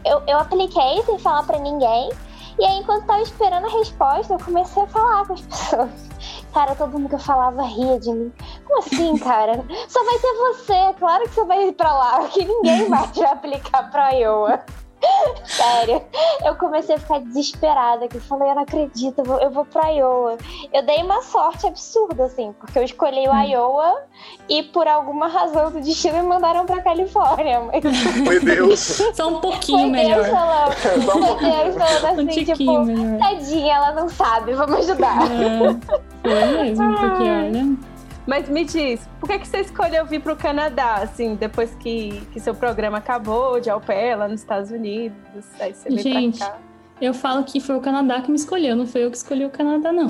C: eu, eu apliquei sem falar pra ninguém. E aí, enquanto tava esperando a resposta, eu comecei a falar com as pessoas. Cara, todo mundo que eu falava ria de mim. Como assim, cara? Só vai ser você. Claro que você vai ir pra lá, que ninguém vai te aplicar pra Iowa. [LAUGHS] Sério, eu comecei a ficar desesperada, que eu falei, eu não acredito, eu vou, eu vou pra Iowa. Eu dei uma sorte absurda, assim, porque eu escolhi o Iowa e por alguma razão do destino me mandaram pra Califórnia. Mas... [LAUGHS]
D: Foi [LAUGHS] Deus.
B: Só um pouquinho
C: Foi
B: melhor.
C: Deus falando, foi Deus falando
B: Um
C: assim,
B: tiquinho
C: tipo,
B: melhor.
C: tadinha, ela não sabe, vamos ajudar.
B: É, foi mesmo, porque olha.
A: Mas me diz, por que, que você escolheu vir para o Canadá, assim, depois que, que seu programa acabou de lá nos Estados Unidos? Aí você veio
B: Gente,
A: pra cá.
B: Eu falo que foi o Canadá que me escolheu, não foi eu que escolhi o Canadá, não.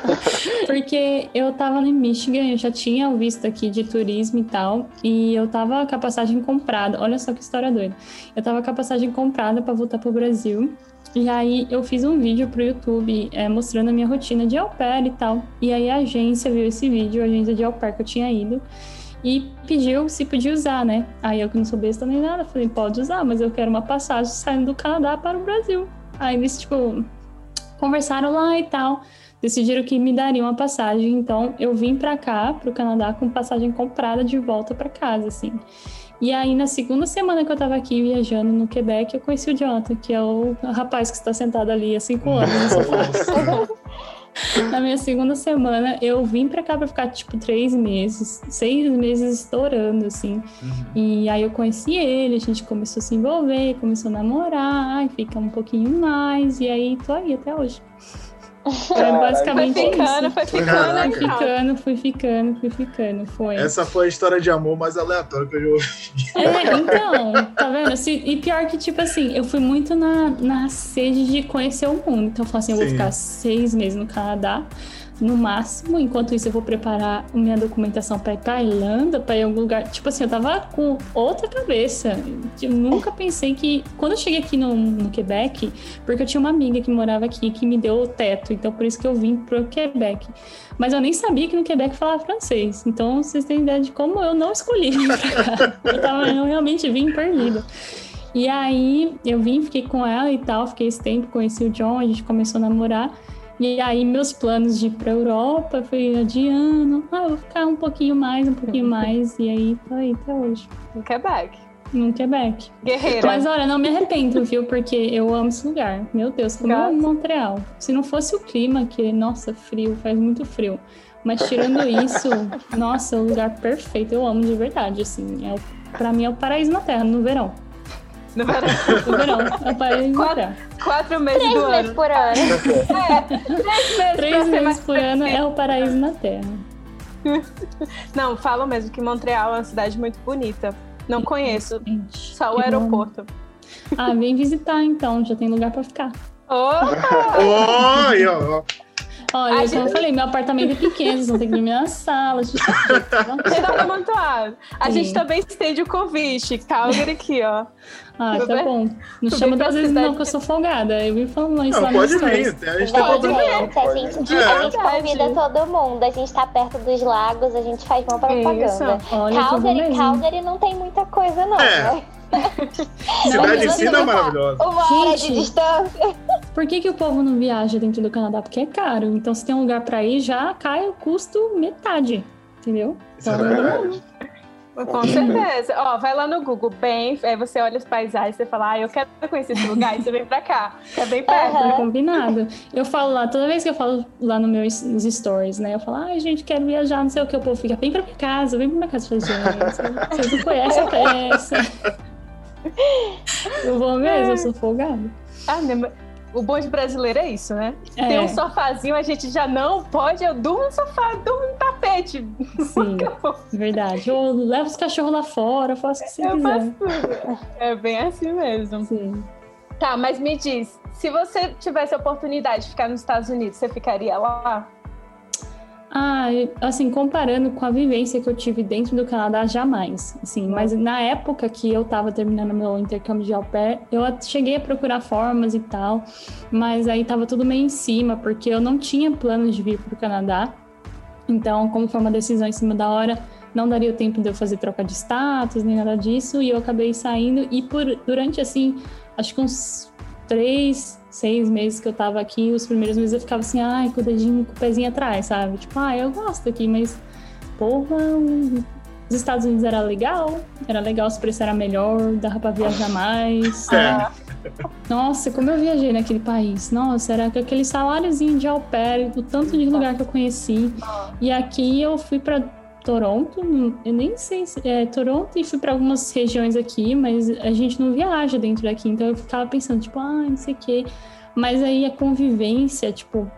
B: [LAUGHS] Porque eu tava em Michigan, eu já tinha o visto aqui de turismo e tal, e eu tava com a passagem comprada. Olha só que história doida. Eu tava com a passagem comprada para voltar pro Brasil. E aí eu fiz um vídeo pro YouTube é, mostrando a minha rotina de au pair e tal. E aí a agência viu esse vídeo, a agência de au pair que eu tinha ido, e pediu se podia usar, né? Aí eu que não sou besta nem nada, falei, pode usar, mas eu quero uma passagem saindo do Canadá para o Brasil. Aí eles, tipo, conversaram lá e tal, decidiram que me dariam uma passagem, então eu vim pra cá, pro Canadá, com passagem comprada de volta pra casa, assim. E aí, na segunda semana que eu tava aqui viajando no Quebec, eu conheci o Jonathan, que é o rapaz que está sentado ali há cinco anos. Na minha segunda semana, eu vim pra cá pra ficar, tipo, três meses, seis meses estourando, assim. E aí eu conheci ele, a gente começou a se envolver, começou a namorar, e fica um pouquinho mais, e aí tô aí até hoje. É
E: Caralho.
A: Foi
B: basicamente
A: ficando,
B: isso.
A: foi ficando, então.
B: ficando, fui ficando, fui ficando, foi.
D: Essa foi a história de amor mais aleatória que eu já ouvi.
B: É, então, tá vendo? Se- e pior que, tipo assim, eu fui muito na, na sede de conhecer o mundo. Então eu falei assim, eu vou
D: Sim.
B: ficar seis meses no Canadá, no máximo. Enquanto isso, eu vou preparar minha documentação pra Irlanda, pra ir em algum lugar. Tipo assim, eu tava com outra cabeça. Eu nunca pensei que. Quando eu cheguei aqui no, no Quebec, porque eu tinha uma amiga que morava aqui que me deu o teto, então por isso que eu vim pro Quebec. Mas eu nem sabia que no Quebec falava francês. Então vocês têm ideia de como eu não escolhi. [LAUGHS] Eu, tava, eu realmente vim perdida. E aí eu vim, fiquei com ela e tal, fiquei esse tempo, conheci o John, a gente começou a namorar. E aí meus planos de ir pra Europa fui adiando. Ah, eu vou ficar um pouquinho mais, um pouquinho mais. E aí aí até hoje,
A: No Quebec.
B: no Quebec.
A: Guerreira.
B: Mas olha, não me arrependo, viu? Porque eu amo esse lugar. Meu Deus, como eu amo Montreal. Se não fosse o clima, que, nossa, frio, faz muito frio. Mas tirando isso, [LAUGHS] nossa, é o lugar perfeito. Eu amo de verdade, assim. É, pra mim é o paraíso na Terra, no verão.
A: No verão.
B: No verão, é
A: Quatro-. Quatro meses
C: Três
A: do
C: meses
A: ano.
C: por ano.
A: Três meses, [LAUGHS]
B: Três meses
A: mais
B: por ano é o paraíso na Terra. [LAUGHS]
A: Não, falam mesmo que Montreal é uma cidade muito bonita. Não conheço,
B: Gente,
A: só o
B: que bom.
A: aeroporto.
B: Ah, vem visitar então, já tem lugar pra ficar.
A: Opa! [LAUGHS]
D: Aí, ó.
B: Olha,
A: A
B: como
A: gente-
B: eu falei, meu apartamento é pequeno, vocês vão ter que dormir na sala. gente.
A: Está amontoado. A gente também estende o convite. Calgary aqui, ó.
B: Ah,
A: Tudo
B: tá
A: bem?
B: bom. Não
A: Tudo
B: chama duas vezes
A: cidade.
B: não, que eu sou folgada. Eu vim falando isso
D: Não,
B: lá
D: pode vir. A gente tem
C: Pode,
D: problema. não,
C: gente, a gente,
D: É.
C: a gente convida todo mundo. A gente tá perto dos lagos, a gente faz uma propaganda.
A: Isso.
B: Olha,
C: Calgary. Calgary não tem muita coisa, não.
D: É.
C: né? [LAUGHS]
D: Cidade
B: mas
D: fina é
C: tá
D: maravilhosa.
C: Uma hora de distância.
B: Por que, que o povo não viaja dentro do Canadá? Porque é caro. Então, se tem um lugar pra ir, já cai o custo metade. Entendeu?
D: Isso é
B: Então,
D: verdade.
A: Com certeza. Ó, vai lá no Google, bem, aí você olha as paisagens, você fala, ah, eu quero conhecer esse lugar, e você vem pra cá, que é bem perto.
C: Aham.
B: É combinado. Eu falo lá, toda vez que eu falo lá no meus nos stories, né? Eu falo, ai, gente, quero viajar, não sei o que. O povo fica, vem pra minha casa, vem pra minha casa. Eu falo, gente, vocês não conhecem a peça. [LAUGHS] Eu vou mesmo, eu sou folgada.
A: Ah, né, o bom de brasileiro é isso, né?
B: É.
A: Tem um sofazinho, a gente já não pode, eu durmo no sofá, durmo no tapete.
B: Sim, [LAUGHS] verdade. Eu levo os cachorros lá fora, faço o que você
A: Eu
B: quiser.
A: faço tudo. É bem assim mesmo.
B: Sim.
A: Tá, mas me diz, se você tivesse a oportunidade de ficar nos Estados Unidos, você ficaria lá?
B: Ah, assim, comparando com a vivência que eu tive dentro do Canadá, jamais. Assim, mas na época que eu tava terminando meu intercâmbio de au pair, eu cheguei a procurar formas e tal, mas aí tava tudo meio em cima, porque eu não tinha planos de vir pro Canadá. Então, como foi uma decisão em cima da hora, não daria o tempo de eu fazer troca de status, nem nada disso, e eu acabei saindo, e por durante, assim, acho que uns três, seis meses que eu tava aqui, os primeiros meses eu ficava assim, ai, com o dedinho, com o pezinho atrás, sabe? Tipo, ah, eu gosto aqui, mas, porra, os Estados Unidos era legal, era legal, se preço era melhor, dava pra viajar mais. [LAUGHS] É. Nossa, como eu viajei naquele país. Nossa, era aquele saláriozinho de au pair, o tanto de lugar que eu conheci. E aqui eu fui para Toronto, eu nem sei se é Toronto e fui para algumas regiões aqui, mas a gente não viaja dentro daqui, então eu ficava pensando, tipo, ah, não sei o quê. Mas aí a convivência, tipo,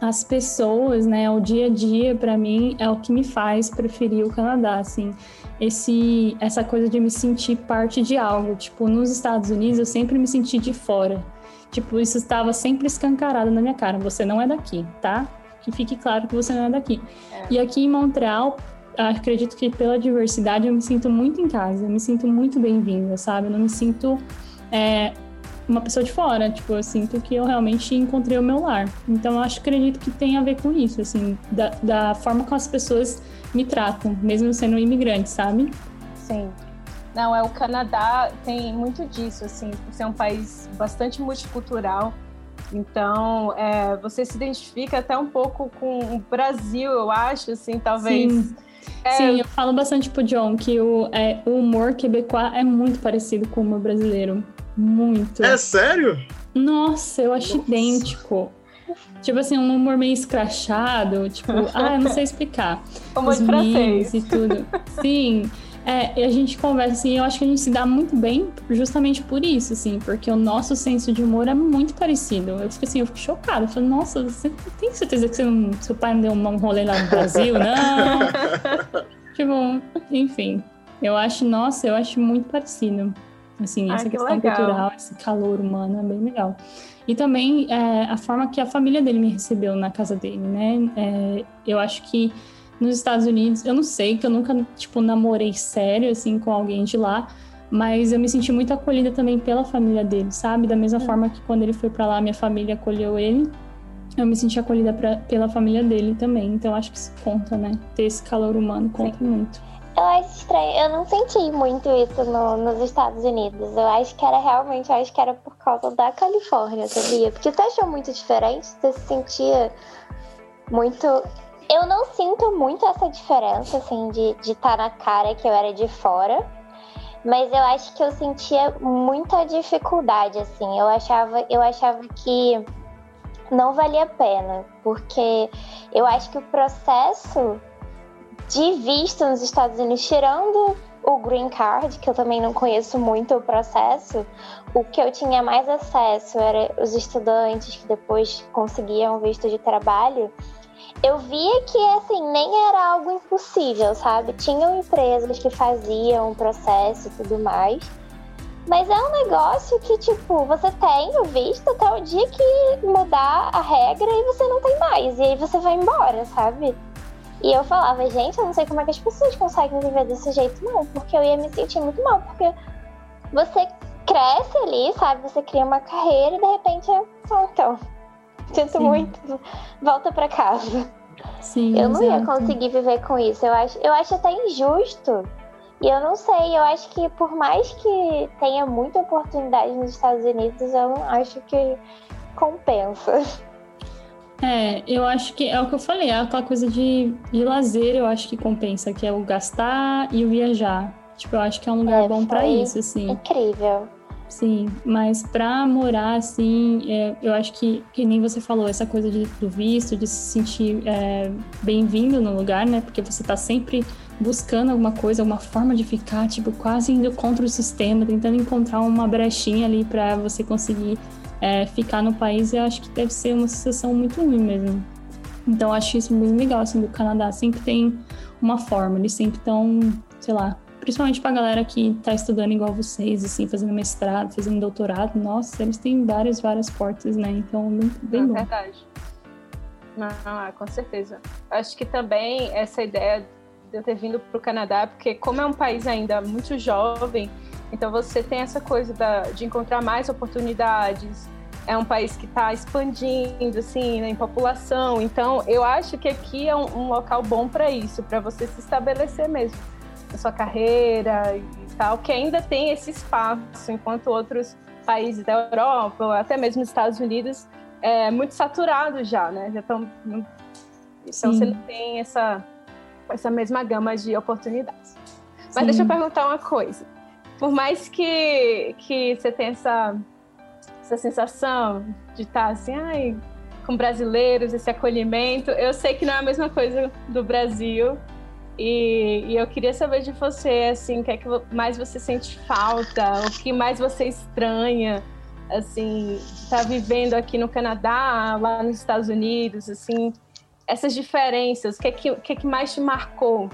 B: as pessoas, né, o dia a dia para mim é o que me faz preferir o Canadá, assim. Esse essa coisa de me sentir parte de algo, tipo, nos Estados Unidos eu sempre me senti de fora. Tipo, isso estava sempre escancarado na minha cara, você não é daqui, tá? Que fique claro que você não é daqui. É. E aqui em Montreal, acredito que pela diversidade eu me sinto muito em casa, eu me sinto muito bem-vinda, sabe? Eu não me sinto é, uma pessoa de fora, tipo, eu sinto que eu realmente encontrei o meu lar. Então eu acho, acredito que tem a ver com isso, assim, da, da forma como as pessoas me tratam, mesmo sendo imigrante, sabe?
A: Sim. Não, é o Canadá tem muito disso, assim, por ser um país bastante multicultural. Então, é, você se identifica até um pouco com o Brasil, eu acho, assim, talvez.
B: Sim. É... Sim, eu falo bastante pro John que o, é, o humor quebecois é muito parecido com o humor brasileiro. Muito.
D: É sério?
B: Nossa, eu acho Nossa. idêntico. Tipo assim, um humor meio escrachado, tipo, [LAUGHS] ah, eu não sei explicar.
A: Humor Os francês.
B: e tudo. [LAUGHS] Sim. É, e a gente conversa assim, eu acho que a gente se dá muito bem justamente por isso, assim, porque o nosso senso de humor é muito parecido. Eu fico assim, eu fico chocada. Eu falo, nossa, você tem certeza que não, seu pai não deu um rolê lá no Brasil? Não. [LAUGHS] tipo, enfim. Eu acho, nossa, eu acho muito parecido. Assim, essa questão legal. cultural, esse calor humano é bem legal. E também é, a forma que a família dele me recebeu na casa dele, né? É, eu acho que nos Estados Unidos, eu não sei, que eu nunca, tipo, namorei sério, assim, com alguém de lá, mas eu me senti muito acolhida também pela família dele, sabe? Da mesma é. forma que quando ele foi para lá, minha família acolheu ele, eu me senti acolhida pra, pela família dele também. Então acho que isso conta, né? Ter esse calor humano conta Sim. muito.
C: Eu acho estranho, eu não senti muito isso no, nos Estados Unidos. Eu acho que era realmente, eu acho que era por causa da Califórnia, sabia? Porque você achou muito diferente? Você se sentia muito eu não sinto muito essa diferença, assim, de estar tá na cara que eu era de fora. Mas eu acho que eu sentia muita dificuldade, assim. Eu achava, eu achava que não valia a pena. Porque eu acho que o processo de visto nos Estados Unidos, tirando o green card, que eu também não conheço muito o processo, o que eu tinha mais acesso era os estudantes que depois conseguiam visto de trabalho eu via que assim nem era algo impossível, sabe? Tinham empresas que faziam o processo e tudo mais. Mas é um negócio que, tipo, você tem o visto até o dia que mudar a regra e você não tem mais. E aí você vai embora, sabe? E eu falava, gente, eu não sei como é que as pessoas conseguem viver desse jeito, não. Porque eu ia me sentir muito mal. Porque você cresce ali, sabe? Você cria uma carreira e de repente é. Oh, então, Sinto Sim. muito. Volta para casa.
B: Sim,
C: eu não
B: exato.
C: ia conseguir viver com isso. Eu acho, eu acho até injusto. E eu não sei, eu acho que por mais que tenha muita oportunidade nos Estados Unidos, eu não acho que compensa.
B: É, eu acho que é o que eu falei, é aquela coisa de, de lazer, eu acho que compensa, que é o gastar e o viajar. Tipo, eu acho que é um lugar é, bom para isso, assim.
C: Incrível.
B: Sim, mas para morar assim, é, eu acho que, que nem você falou, essa coisa de, do visto, de se sentir é, bem-vindo no lugar, né? Porque você tá sempre buscando alguma coisa, alguma forma de ficar, tipo, quase indo contra o sistema, tentando encontrar uma brechinha ali para você conseguir é, ficar no país. Eu acho que deve ser uma sensação muito ruim mesmo. Então, eu acho isso bem legal, assim, do Canadá. Sempre tem uma forma, eles sempre estão, sei lá, principalmente pra galera que tá estudando igual vocês, assim, fazendo mestrado, fazendo doutorado, nossa, eles têm várias, várias portas, né? Então, bem, bem é
A: bom. verdade. Não, não, com certeza. Acho que também essa ideia de eu ter vindo para o Canadá, porque como é um país ainda muito jovem, então você tem essa coisa da, de encontrar mais oportunidades, é um país que está expandindo, assim, né, em população. Então, eu acho que aqui é um, um local bom para isso, para você se estabelecer mesmo na sua carreira e tal, que ainda tem esse espaço, enquanto outros países da Europa, até mesmo os Estados Unidos, é muito saturado já, né? Já estão. Então, você não tem essa, essa mesma gama de oportunidades. Mas Sim. deixa eu perguntar uma coisa. Por mais que, que você tenha essa essa sensação de estar assim, ai, com brasileiros, esse acolhimento. Eu sei que não é a mesma coisa do Brasil. E, e, eu queria saber de você, assim, o que é que mais você sente falta, o que mais você estranha, assim, estar vivendo aqui no Canadá, lá nos Estados Unidos, assim, essas diferenças, o que é que, o que, é que mais te marcou?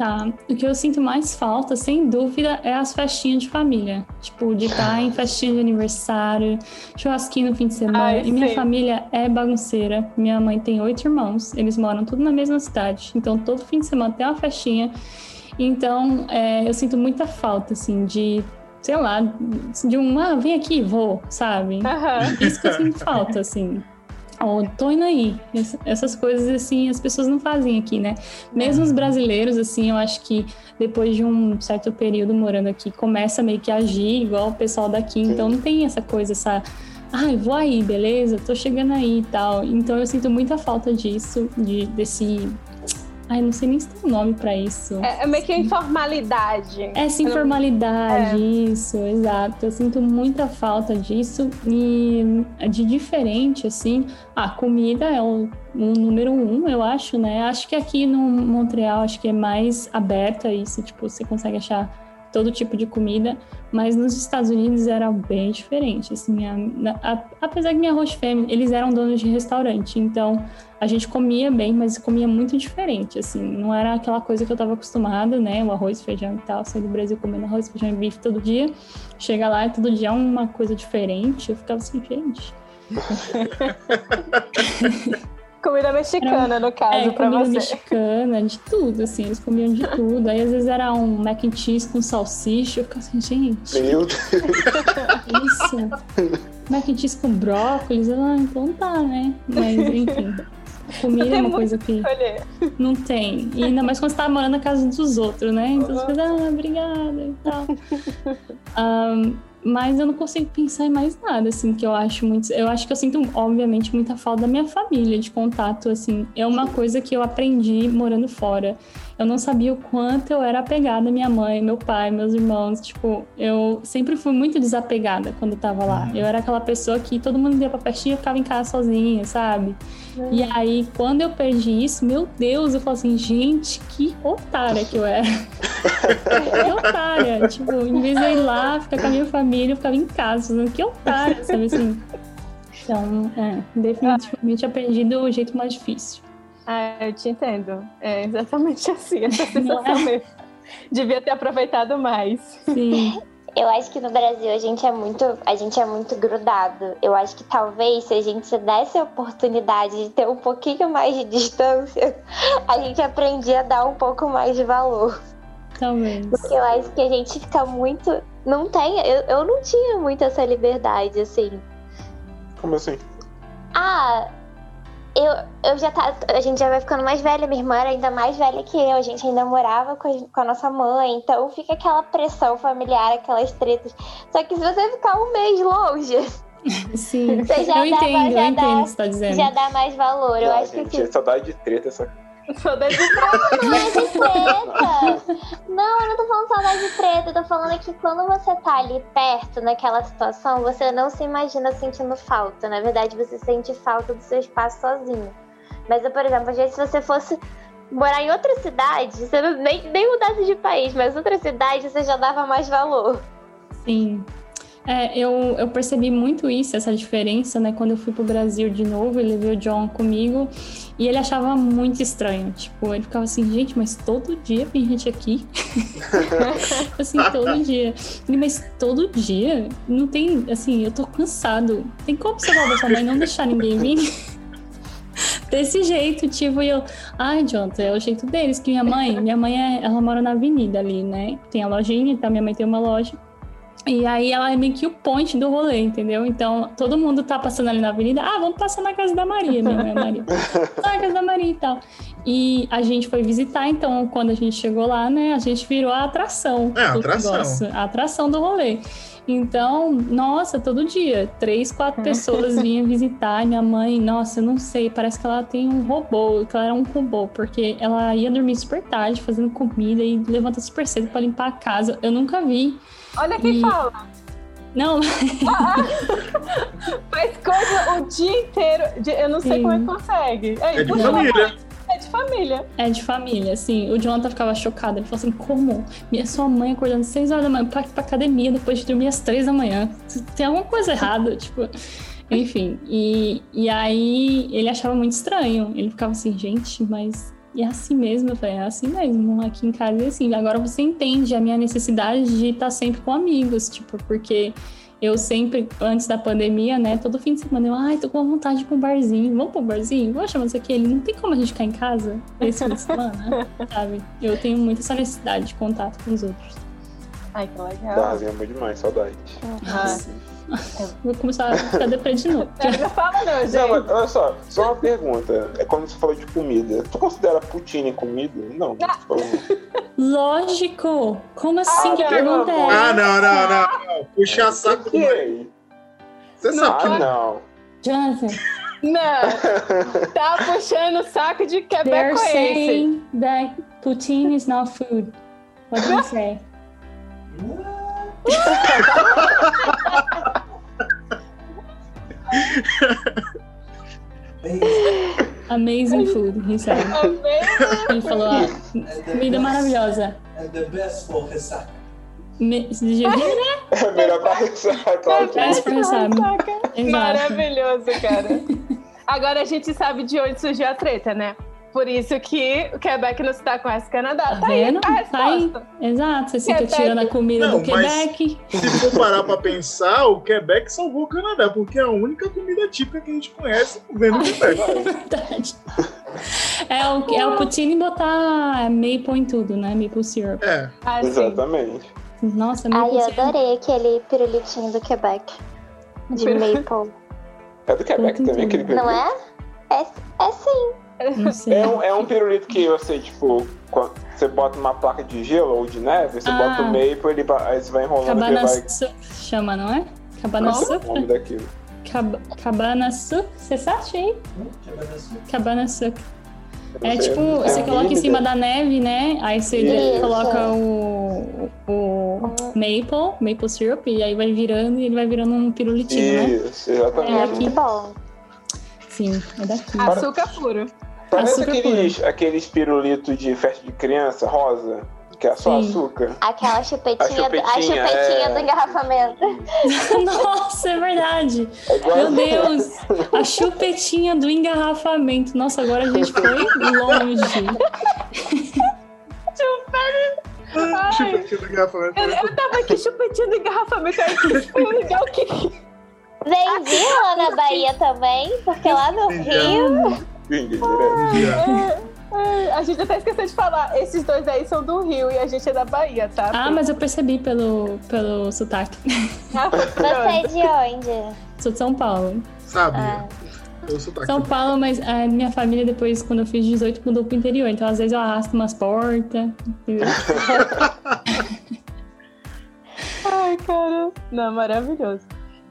B: Tá. O que eu sinto mais falta, sem dúvida, é as festinhas de família. Tipo, de estar [LAUGHS] em festinha de aniversário, churrasquinho no fim de semana. Ai, e minha sim. família é bagunceira. Minha mãe tem oito irmãos, eles moram tudo na mesma cidade. Então, todo fim de semana tem uma festinha. Então, é, eu sinto muita falta, assim, de sei lá, de uma, ah, vem aqui, vou, sabe? Uhum. Isso que eu sinto falta, assim oh, tô indo aí. Essas coisas, assim, as pessoas não fazem aqui, né? Mesmo os brasileiros, assim, eu acho que depois de um certo período morando aqui, começa meio que a agir igual o pessoal daqui. Então não tem essa coisa, essa. Ai, vou aí, beleza? Tô chegando aí e tal. Então eu sinto muita falta disso, de, desse Ai, não sei nem se tem um nome pra isso.
A: É, é meio que informalidade.
B: Essa informalidade, é. isso, exato. Eu sinto muita falta disso. E de diferente, assim, a comida é o, o número um, eu acho, né? Acho que aqui no Montreal, acho que é mais aberta isso, tipo, você consegue achar todo tipo de comida, mas nos Estados Unidos era bem diferente, assim, a, a, apesar que minha host family, eles eram donos de restaurante, então a gente comia bem, mas comia muito diferente, assim, não era aquela coisa que eu estava acostumada, né, o arroz, feijão e tal, sair do Brasil comendo arroz, feijão e bife todo dia, chega lá e todo dia é uma coisa diferente, eu ficava assim, gente... [LAUGHS]
A: Comida mexicana, no caso, é, pra
B: comida
A: você.
B: mexicana, de tudo, assim, eles comiam de tudo. Aí às vezes era um mac and cheese com salsicha, eu ficava assim, gente.
E: Meu Deus!
B: Isso. Mac and cheese com brócolis, ah, então tá, né? Mas enfim. Comida é uma coisa que não tem. E ainda mais quando você tá morando na casa dos outros, né? Então você fica, ah, obrigada e tal. Um, [LAUGHS] mas eu não consigo pensar em mais nada, assim, que eu acho muito. Eu acho que eu sinto, obviamente, muita falta da minha família, de contato, assim. É uma coisa que eu aprendi morando fora. Eu não sabia o quanto eu era apegada à minha mãe, meu pai, meus irmãos. Tipo, eu sempre fui muito desapegada quando eu tava lá. Eu era aquela pessoa que todo mundo ia pra festinha e ficava em casa sozinha, sabe? E aí, quando eu perdi isso, meu Deus, eu falo assim, gente, que otária que eu era. [LAUGHS] que otária. Tipo, em vez de eu ir lá, ficar com a minha família, eu ficava em casa. Que otária, sabe assim? Então, é, definitivamente aprendi do jeito mais difícil.
A: Ah, eu te entendo. É exatamente [LAUGHS] assim, essa sensação é? mesmo. Devia ter aproveitado mais.
B: Sim.
C: Eu acho que no Brasil a gente é muito, a gente é muito grudado. Eu acho que talvez se a gente desse a oportunidade de ter um pouquinho mais de distância, a gente aprendia a dar um pouco mais de valor.
B: Talvez.
C: Porque eu acho que a gente fica muito. Não tem. Eu, eu não tinha muito essa liberdade, assim.
E: Como assim?
C: Ah, eu, eu já tá, a gente já vai ficando mais velha, minha irmã era ainda mais velha que eu, a gente ainda morava com a, com a, nossa mãe, então fica aquela pressão familiar, aquelas tretas. Só que se você ficar um mês longe.
B: Sim, você já eu dá, entendo, já eu dá, entendo o que você tá dizendo.
C: Já dá mais valor. eu acho
E: gente,
C: que.
E: Saudade de treta,
A: de
C: treta. Não, é de treta. Não, eu não tô falando saudade de treta. Eu tô falando que quando você tá ali perto, naquela situação, você não se imagina sentindo falta. Na verdade, você sente falta do seu espaço sozinho. Mas, por exemplo, às vezes se você fosse morar em outra cidade, você não, nem, nem mudasse de país, mas outra cidade você já dava mais valor.
B: Sim, é, eu, eu percebi muito isso, essa diferença, né? Quando eu fui pro Brasil de novo, ele levei o John comigo e ele achava muito estranho. Tipo, ele ficava assim, gente, mas todo dia vem gente aqui. [LAUGHS] assim, todo dia. Mas todo dia? Não tem, assim, eu tô cansado. Tem como você falar sua mãe não deixar ninguém vir? [LAUGHS] Desse jeito, tipo, eu. Ai, Jonathan, é o jeito deles, que minha mãe, minha mãe é, ela mora na avenida ali, né? Tem a lojinha, então minha mãe tem uma loja. E aí ela é meio que o ponte do rolê, entendeu? Então todo mundo tá passando ali na avenida. Ah, vamos passar na casa da Maria, minha mãe Maria. [LAUGHS] na casa da Maria e tal. E a gente foi visitar, então quando a gente chegou lá, né, a gente virou a atração.
D: É, a atração.
B: negócio, a atração do rolê. Então, nossa, todo dia, três, quatro pessoas [LAUGHS] vinham visitar. Minha mãe, nossa, eu não sei, parece que ela tem um robô, que ela era um robô, porque ela ia dormir super tarde, fazendo comida e levanta super cedo pra limpar a casa. Eu nunca vi.
A: Olha quem
B: E-
A: fala.
B: Não, [LAUGHS]
A: Faz coisa o dia inteiro. Eu não sei
B: Sim.
A: como é que consegue. Aí,
D: É de
A: puxa
D: família.
A: É de família.
B: é de família, assim. O Jonathan ficava chocado. Ele falou assim: como? Minha sua mãe acordando às 6 horas da manhã pra ir pra academia depois de dormir às 3 da manhã. Tem alguma coisa errada, [LAUGHS] tipo. Enfim. E, e aí ele achava muito estranho. Ele ficava assim, gente, mas. E é assim mesmo? Eu falei, é assim mesmo. Aqui em casa é assim. Agora você entende a minha necessidade de estar sempre com amigos, tipo, porque eu sempre, antes da pandemia, né, todo fim de semana, eu, ai, tô com vontade de ir pra um barzinho, vamos pra um barzinho? Vamos chamar isso aqui. Ele, não tem como a gente ficar em casa esse fim de semana, [LAUGHS] sabe? Eu tenho muito essa necessidade de contato com os outros.
A: Ai, que legal.
E: Darzinho é demais, saudade.
A: Ah,
B: Vou começar a ficar deprê de novo.
A: é, não fala não, gente.
E: Não, mas olha só, só uma pergunta. É quando você falou de comida. Tu considera poutine comida? Não.
B: Lógico! Como assim?
A: Ah,
B: que
A: não,
B: pergunta é
D: Ah, não, não, não. não. Puxar saco do
E: é?
D: Você sabe que
E: Ah, não.
B: Jonathan,
A: Não. [LAUGHS] Tá puxando o saco de
B: they're
A: quebecoense.
B: saying that poutine is not food. What do you say? [LAUGHS] Amazing food, he said. Ele falou, ah, comida maravilhosa.
F: And the best for ressaca.
B: Me... Did you hear that?
E: É melhor pra ressaca, claro que
B: Best for ressaca. Exato.
A: Maravilhoso, cara. Agora a gente sabe de onde surgiu a treta, né? Por isso que o Quebec não está com essa Canadá.
B: Tá
A: Tá aí
B: vendo?
A: a
B: Tá aí.
A: resposta.
B: Exato, você fica
A: Quebec.
B: tirando a comida
D: Não,
B: do Quebec.
D: Se for parar pra pensar, o Quebec salvou o Canadá, porque é a única comida típica que a gente conhece vendo o Quebec. [LAUGHS]
B: Verdade. É o, é o poutine botar maple em tudo, né? Maple syrup.
D: É.
A: Ah, sim.
E: Exatamente.
B: Nossa,
C: Ai,
B: maple
C: eu
B: syrup.
C: adorei aquele pirulitinho do Quebec. De maple.
E: É do Quebec também, aquele
B: bom.
C: Não é? É, é sim.
E: É um, é um pirulito que você, tipo, você bota uma placa de gelo ou de neve, você
B: Ah.
E: bota o maple, ele vai, aí você vai enrolando
B: Cabana
E: vai.
B: chama, não é? Cabana
E: Não sei o nome daquilo.
B: Cab cabana suc? Você sabe aí?
F: Suco.
B: Cabana suc.
E: Eu
B: É tipo,
E: não
B: você coloca em cima da neve, né? Aí você
C: Isso.
B: coloca o, o maple, maple syrup, e aí vai virando e ele vai virando um pirulitinho, né?
E: Isso,
C: É
E: exatamente.
B: aqui. É daqui.
A: Açúcar puro.
E: Parece
B: Açúcar
E: aqueles, aqueles pirulitos de festa de criança, rosa, que é só
B: Sim.
E: açúcar.
C: Aquela chupetinha,
E: A
C: do- a
E: chupetinha,
C: chupetinha
E: é.
C: do engarrafamento.
B: Nossa, é verdade.
E: É
B: Meu Deus, a chupetinha do engarrafamento. Nossa, agora a gente foi longe.
D: Ah, chupetinho do engarrafamento.
A: Eu, eu tava aqui chupetinho do engarrafamento. Aí foi legal que.
C: Vendi lá na Bahia também, porque lá no
D: Vendi.
C: Rio.
E: Direto.
A: É, [LAUGHS] a gente até esqueceu de falar. Esses dois aí são do Rio e a gente é da Bahia, tá?
B: Ah, mas eu percebi pelo, pelo sotaque.
A: Ah,
C: Você é de onde?
B: Sou de São Paulo.
D: Sabe?
C: Ah.
B: São Paulo, mas a minha família depois, quando eu fiz 18, mudou pro interior. Então, às vezes, eu arrasto umas portas. [LAUGHS]
A: Ai, cara. Não, maravilhoso.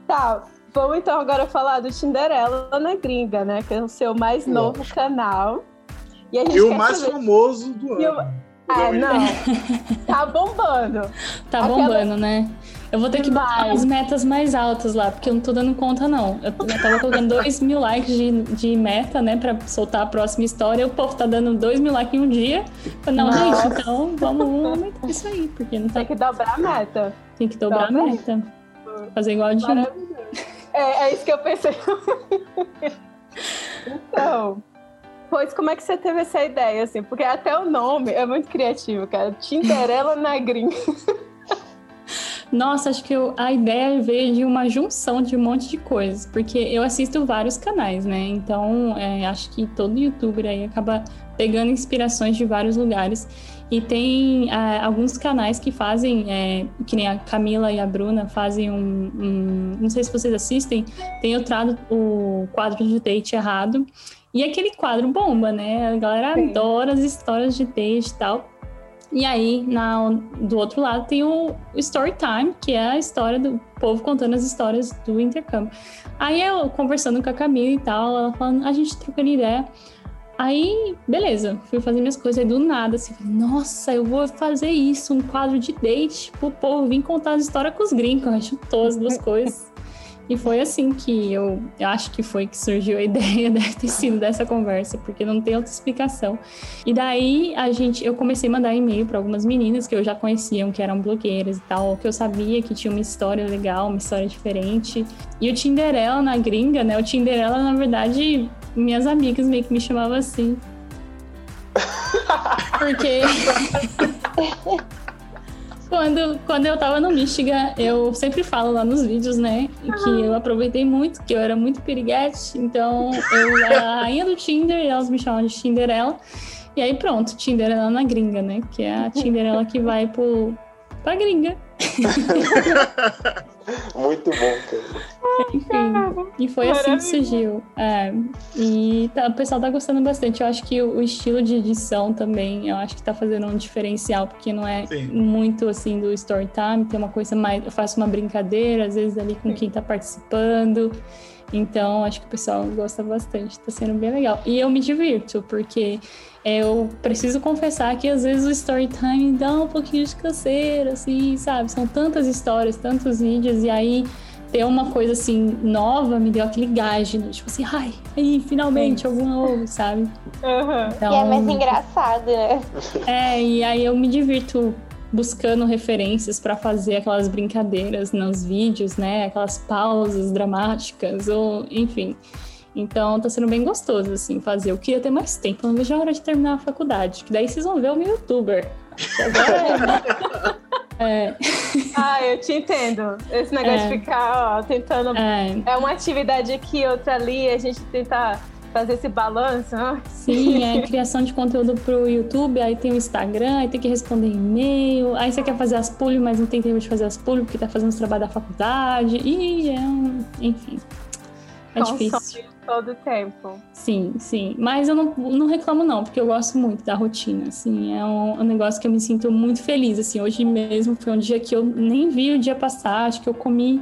A: Tá, vamos então agora falar do Tinderela na Gringa, né? Que é o seu mais novo canal. E, a gente
D: E o mais
A: saber-
D: famoso do
A: E o-
D: ano.
A: Ah, não. [LAUGHS] Tá bombando.
B: Tá
A: Aquela-
B: bombando, né? Eu vou ter que botar as metas mais altas lá, porque eu não tô dando conta, não. Eu eu tava colocando [LAUGHS] 2 mil likes de, de meta, né, pra soltar a próxima história. O povo tá dando 2 mil likes em um dia. Eu falei, não,
A: Nossa.
B: gente, então vamos aumentar isso aí, porque não tá,
A: Tem que dobrar a meta.
B: tem que dobrar a meta. Fazer igual a
A: Maravilhoso. É, é isso que eu pensei. então, pois como é que você teve essa ideia, assim? Porque até o nome é muito criativo, cara. Tinderela na gringa.
B: Nossa, acho que eu- a ideia veio de uma junção de um monte de coisas, porque eu assisto vários canais, né? Então, é, acho que todo youtuber aí acaba pegando inspirações de vários lugares. E tem é, alguns canais que fazem, é, que nem a Camila e a Bruna fazem um, um, Não sei se vocês assistem, tem o, trado, o quadro de date errado. E aquele quadro bomba, né? A galera Sim. adora as histórias de date e tal. E aí, na, do outro lado, tem o, o Story Time, que é a história do povo contando as histórias do intercâmbio. Aí eu conversando com a Camila e tal, ela falando, a gente trocando ideia. Aí, beleza, fui fazer minhas coisas aí do nada, assim, nossa, eu vou fazer isso, um quadro de date pro povo vir contar as histórias com os gringos, [LAUGHS] eu todas as duas coisas. E foi assim que eu, eu acho que foi que surgiu a [LAUGHS] ideia, deve ter sido dessa conversa, porque não tem outra explicação. E daí a gente, eu comecei a mandar e-mail para algumas meninas que eu já conheciam, que eram blogueiras e tal, que eu sabia que tinha uma história legal, uma história diferente. E o Tinderela na gringa, né? O Tinderela, na verdade, minhas amigas meio que me chamavam assim. Porque [LAUGHS] quando, quando eu tava no Michigan, eu sempre falo lá nos vídeos, né? Que eu aproveitei muito, que eu era muito piriguete. Então, eu era a rainha do Tinder e elas me chamam de Tinderela. E aí pronto, Tinderela na gringa, né? Que é a Tinderela que vai pro, pra gringa. [LAUGHS]
E: Muito bom, cara.
B: Enfim, e foi assim que surgiu. É, e tá, o pessoal tá gostando bastante. Eu acho que o, o, estilo de edição também, eu acho que tá fazendo um diferencial, porque não é Sim. muito assim do story time, tem uma coisa mais. Eu faço uma brincadeira, às vezes ali com quem tá participando. Então, acho que o pessoal gosta bastante, tá sendo bem legal. E eu me divirto, porque eu preciso confessar que às vezes o story time dá um pouquinho de canseira, assim, sabe? São tantas histórias, tantos vídeos, e aí ter uma coisa assim nova me deu aquele gás, né? tipo assim, ai, aí, finalmente, algum novo, sabe?
C: Uhum. Então, e é mais engraçado, né?
B: É, e aí eu me divirto buscando referências para fazer aquelas brincadeiras nos vídeos, né? Aquelas pausas dramáticas, ou enfim. Então tá sendo bem gostoso, assim, fazer. Eu queria ter mais tempo, não vejo a hora de terminar a faculdade, que daí vocês vão ver o meu youtuber. Agora [LAUGHS]
A: é. Ah, eu te entendo. Esse negócio é. de ficar, ó, tentando. É. é uma atividade aqui, outra ali, a gente tentar fazer esse balanço.
B: Sim, é [LAUGHS] criação de conteúdo pro YouTube, aí tem o Instagram, aí tem que responder e-mail, aí você quer fazer as pulhas, mas não tem tempo de fazer as pulhas porque tá fazendo os trabalhos da faculdade, e é um... enfim. É Consome difícil.
A: todo o tempo.
B: Sim, sim. Mas eu não, não reclamo, não, porque eu gosto muito da rotina. Assim, é um, um, negócio que eu me sinto muito feliz. Assim, hoje mesmo foi um dia que eu nem vi o dia passar. Acho que eu comi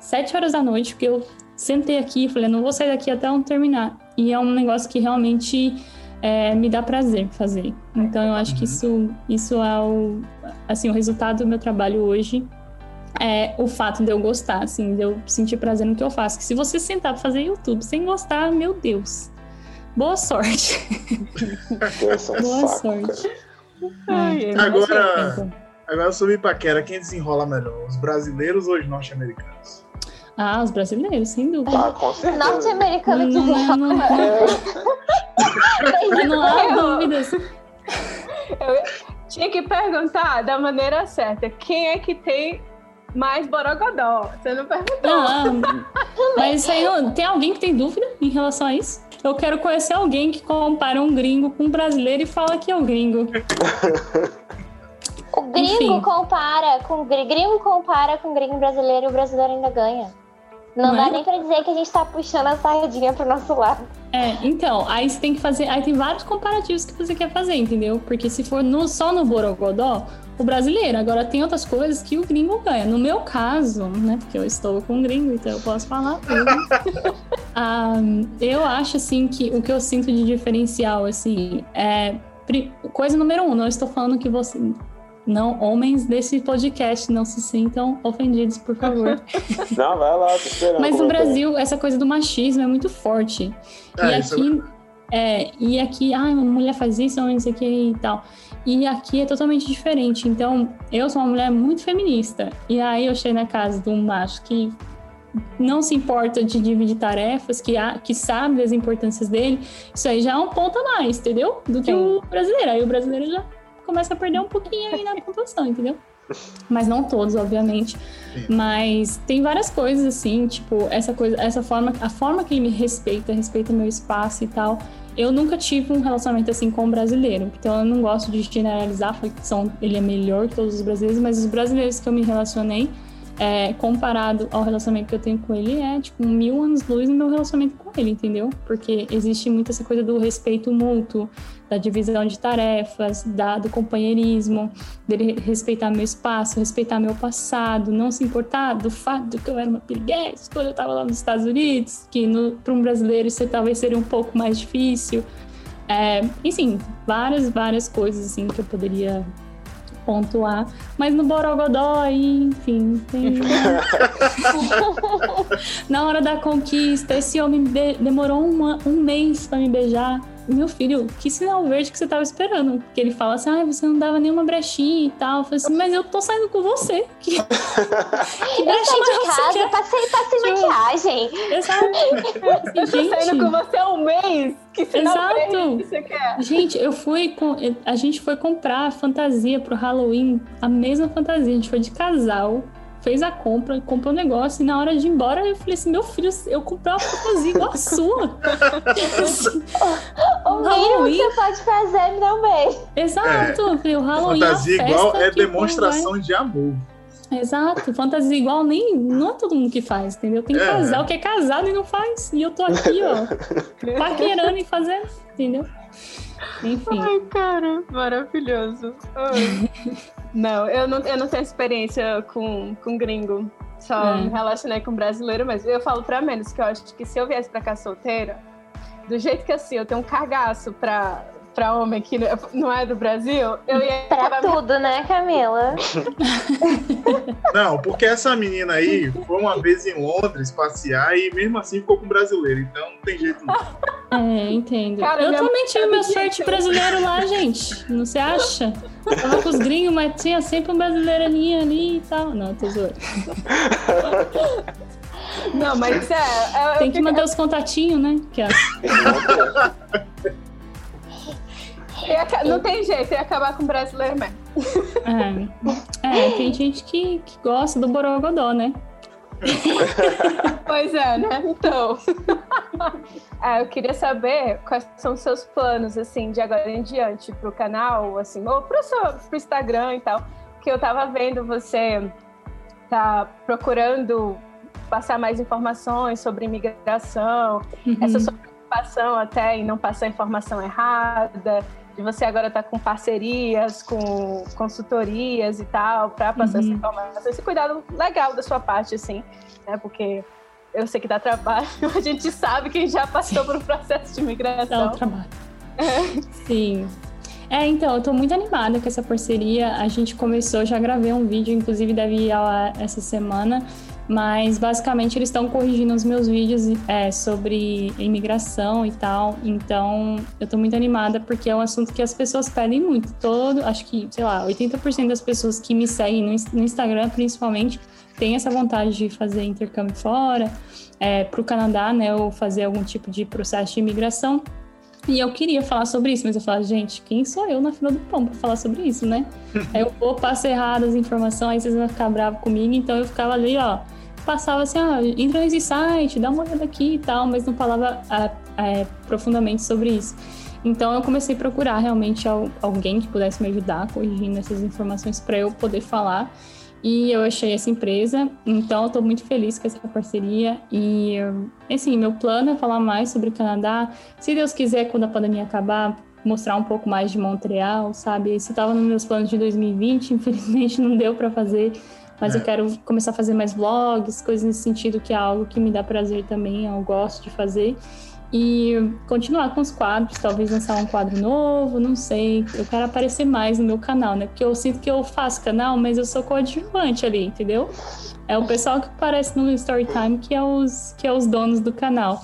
B: sete horas da noite, porque eu sentei aqui e falei, não vou sair daqui até não terminar. E é um negócio que realmente é, me dá prazer fazer. Então eu acho que isso, isso é o, assim, o resultado do meu trabalho hoje é o fato de eu gostar, assim, de eu sentir prazer no que eu faço. Que se você sentar pra fazer YouTube sem gostar, meu Deus. Boa sorte. [LAUGHS]
E: Boa sorte.
D: É, agora, agora sobre paquera, quem desenrola melhor? Os brasileiros ou os norte-americanos?
B: Ah, os brasileiros, sem dúvida.
E: Ah, com certeza.
C: Norte-americano que não, não, não,
B: não há dúvidas.
A: Eu tinha que perguntar da maneira certa. Quem é que tem mais borogodó? Você não perguntou. Não,
B: mas aí, tem alguém que tem dúvida em relação a isso? Eu quero conhecer alguém que compara um gringo com um brasileiro e fala que é o gringo.
C: O gringo Enfim. compara com gringo compara com gringo brasileiro e o brasileiro ainda ganha. Não, não dá é? nem pra dizer que a gente tá puxando a sardinha pro nosso lado.
B: É, então, aí você tem que fazer. Aí tem vários comparativos que você quer fazer, entendeu? Porque se for no, só no Borogodó, o brasileiro. Agora tem outras coisas que o gringo ganha. No meu caso, né? Porque eu estou com um gringo, então eu posso falar tudo. [LAUGHS] um, eu acho assim que o que eu sinto de diferencial, assim, é. Coisa número um, não estou falando que você não, homens desse podcast, não se sintam ofendidos, por favor. [LAUGHS]
E: Não, vai lá, tô esperando.
B: Mas no Brasil, essa coisa do machismo é muito forte. É, e aqui, é... é, e aqui, ah, uma mulher faz isso, não sei o que e tal. E aqui é totalmente diferente. Então, eu sou uma mulher muito feminista. E aí eu cheguei na casa de um macho que não se importa de dividir tarefas, que, há, que sabe das importâncias dele, isso aí já é um ponto a mais, entendeu? Do que Sim. o brasileiro. Aí o brasileiro já começa a perder um pouquinho aí na pontuação, entendeu? Mas não todos, obviamente. Sim. Mas tem várias coisas assim, tipo, essa coisa, essa forma, a forma que ele me respeita, respeita meu espaço e tal. eu nunca tive um relacionamento assim com um brasileiro. Então eu não gosto de generalizar, falar que são, ele é melhor que todos os brasileiros, mas os brasileiros que eu me relacionei, é, comparado ao relacionamento que eu tenho com ele, é tipo mil anos luz no meu relacionamento com ele, entendeu? Porque existe muito essa coisa do respeito mútuo, da divisão de tarefas, da, do companheirismo, dele respeitar meu espaço, respeitar meu passado, não se importar do fato de que eu era uma piriguete quando eu estava lá nos Estados Unidos, que para um brasileiro isso talvez seria um pouco mais difícil. É, enfim, várias, várias coisas assim que eu poderia pontuar. Mas no Borogodó, aí, enfim, tem... [LAUGHS] [LAUGHS] Na hora da conquista, esse homem de demorou uma, um mês para me beijar meu filho, que sinal verde que você tava esperando? Porque ele fala assim, ah, você não dava nenhuma brechinha e tal. Eu falei assim, mas eu tô saindo com você. [LAUGHS] Que, que
C: eu saí de casa, passei, passei tipo, maquiagem.
B: Exato.
A: eu tô saindo com você há um mês. Que sinal
B: Exato.
A: verde que você quer?
B: Gente, eu fui com. A gente foi comprar fantasia pro Halloween, a mesma fantasia. A gente foi de casal fez a compra, comprou o um negócio, e na hora de ir embora eu falei assim: meu filho, eu comprei uma fantasia igual a sua. [LAUGHS]
C: o Halloween. que você pode fazer é me dar um beijo.
B: Exato, é. falei, o Halloween.
D: Fantasia
B: é
D: igual é demonstração de amor.
B: Exato, fantasia igual nem não é todo mundo que faz, entendeu? Tem é. casal que é casado e não faz. E eu tô aqui, ó, [LAUGHS] paquerando e fazendo, entendeu? Enfim.
A: Ai, cara, maravilhoso. Ai. [LAUGHS] Não, eu não, eu não tenho experiência com, com gringo. Só é. me relacionei com brasileiro, mas eu falo pra menos que eu acho que se eu viesse pra cá solteira, do jeito que assim, eu tenho um cagaço pra, pra homem que não é do Brasil, eu ia.
C: Pra tudo, me... né, Camila? [LAUGHS]
D: Não, porque essa menina aí foi uma vez em Londres passear e mesmo assim ficou com brasileiro, então não tem jeito não.
B: É, entendo. Cara, eu também tive meu sorte brasileiro lá, gente. Não se acha? tava com os gringos, mas tinha sempre um brasileirinho ali e tal. Não, tô zoando.
A: Não, mas é. é
B: Tem que manter os contatinhos, né? Que é. [LAUGHS]
A: Não tem jeito, ia acabar com o brasileiro mesmo.
B: É, é tem gente que, que gosta do Borogodó, né? [LAUGHS]
A: pois é, né? Então. [LAUGHS] ah, eu queria saber quais são os seus planos, assim, de agora em diante pro canal, assim, ou pro, seu, pro Instagram e tal. Que eu tava vendo você tá procurando passar mais informações sobre imigração, uhum. essa sua preocupação até em não passar informação errada de você agora estar tá com parcerias, com consultorias e tal, para passar uhum. essa informação. Esse cuidado legal da sua parte, assim, né? Porque eu sei que dá trabalho, [LAUGHS] a gente sabe que já passou por um processo de migração.
B: Dá um trabalho. É. [LAUGHS] Sim. É, então, eu tô muito animada com essa parceria. A gente começou, já gravei um vídeo, inclusive deve ir essa semana, mas basicamente eles estão corrigindo os meus vídeos é, sobre imigração e tal. Então eu tô muito animada porque é um assunto que as pessoas pedem muito. Todo, acho que, sei lá, 80% das pessoas que me seguem no, no Instagram, principalmente, tem essa vontade de fazer intercâmbio fora, é, para o Canadá, né, ou fazer algum tipo de processo de imigração. E eu queria falar sobre isso, mas eu falava, gente, quem sou eu na fila do pão para falar sobre isso, né? [LAUGHS] aí eu vou passar errado as informações, aí vocês vão ficar bravos comigo, então eu ficava ali, ó, passava assim, ah, entra nesse site, dá uma olhada aqui e tal, mas não falava é, profundamente sobre isso. Então eu comecei a procurar realmente alguém que pudesse me ajudar corrigindo essas informações para eu poder falar. E eu achei essa empresa, então tô muito feliz com essa parceria. E, assim, meu plano é falar mais sobre o Canadá. Se Deus quiser, quando a pandemia acabar, mostrar um pouco mais de Montreal, sabe? Isso estava nos meus planos de 2020, [LAUGHS] infelizmente não deu para fazer mas é. eu quero começar a fazer mais vlogs, coisas nesse sentido, que é algo que me dá prazer também, eu gosto de fazer. E continuar com os quadros, talvez lançar um quadro novo, não sei. Eu quero aparecer mais no meu canal, né? Porque eu sinto que eu faço canal, mas eu sou coadjuvante ali, entendeu? É o pessoal que aparece no Storytime que é os, que é os donos do canal.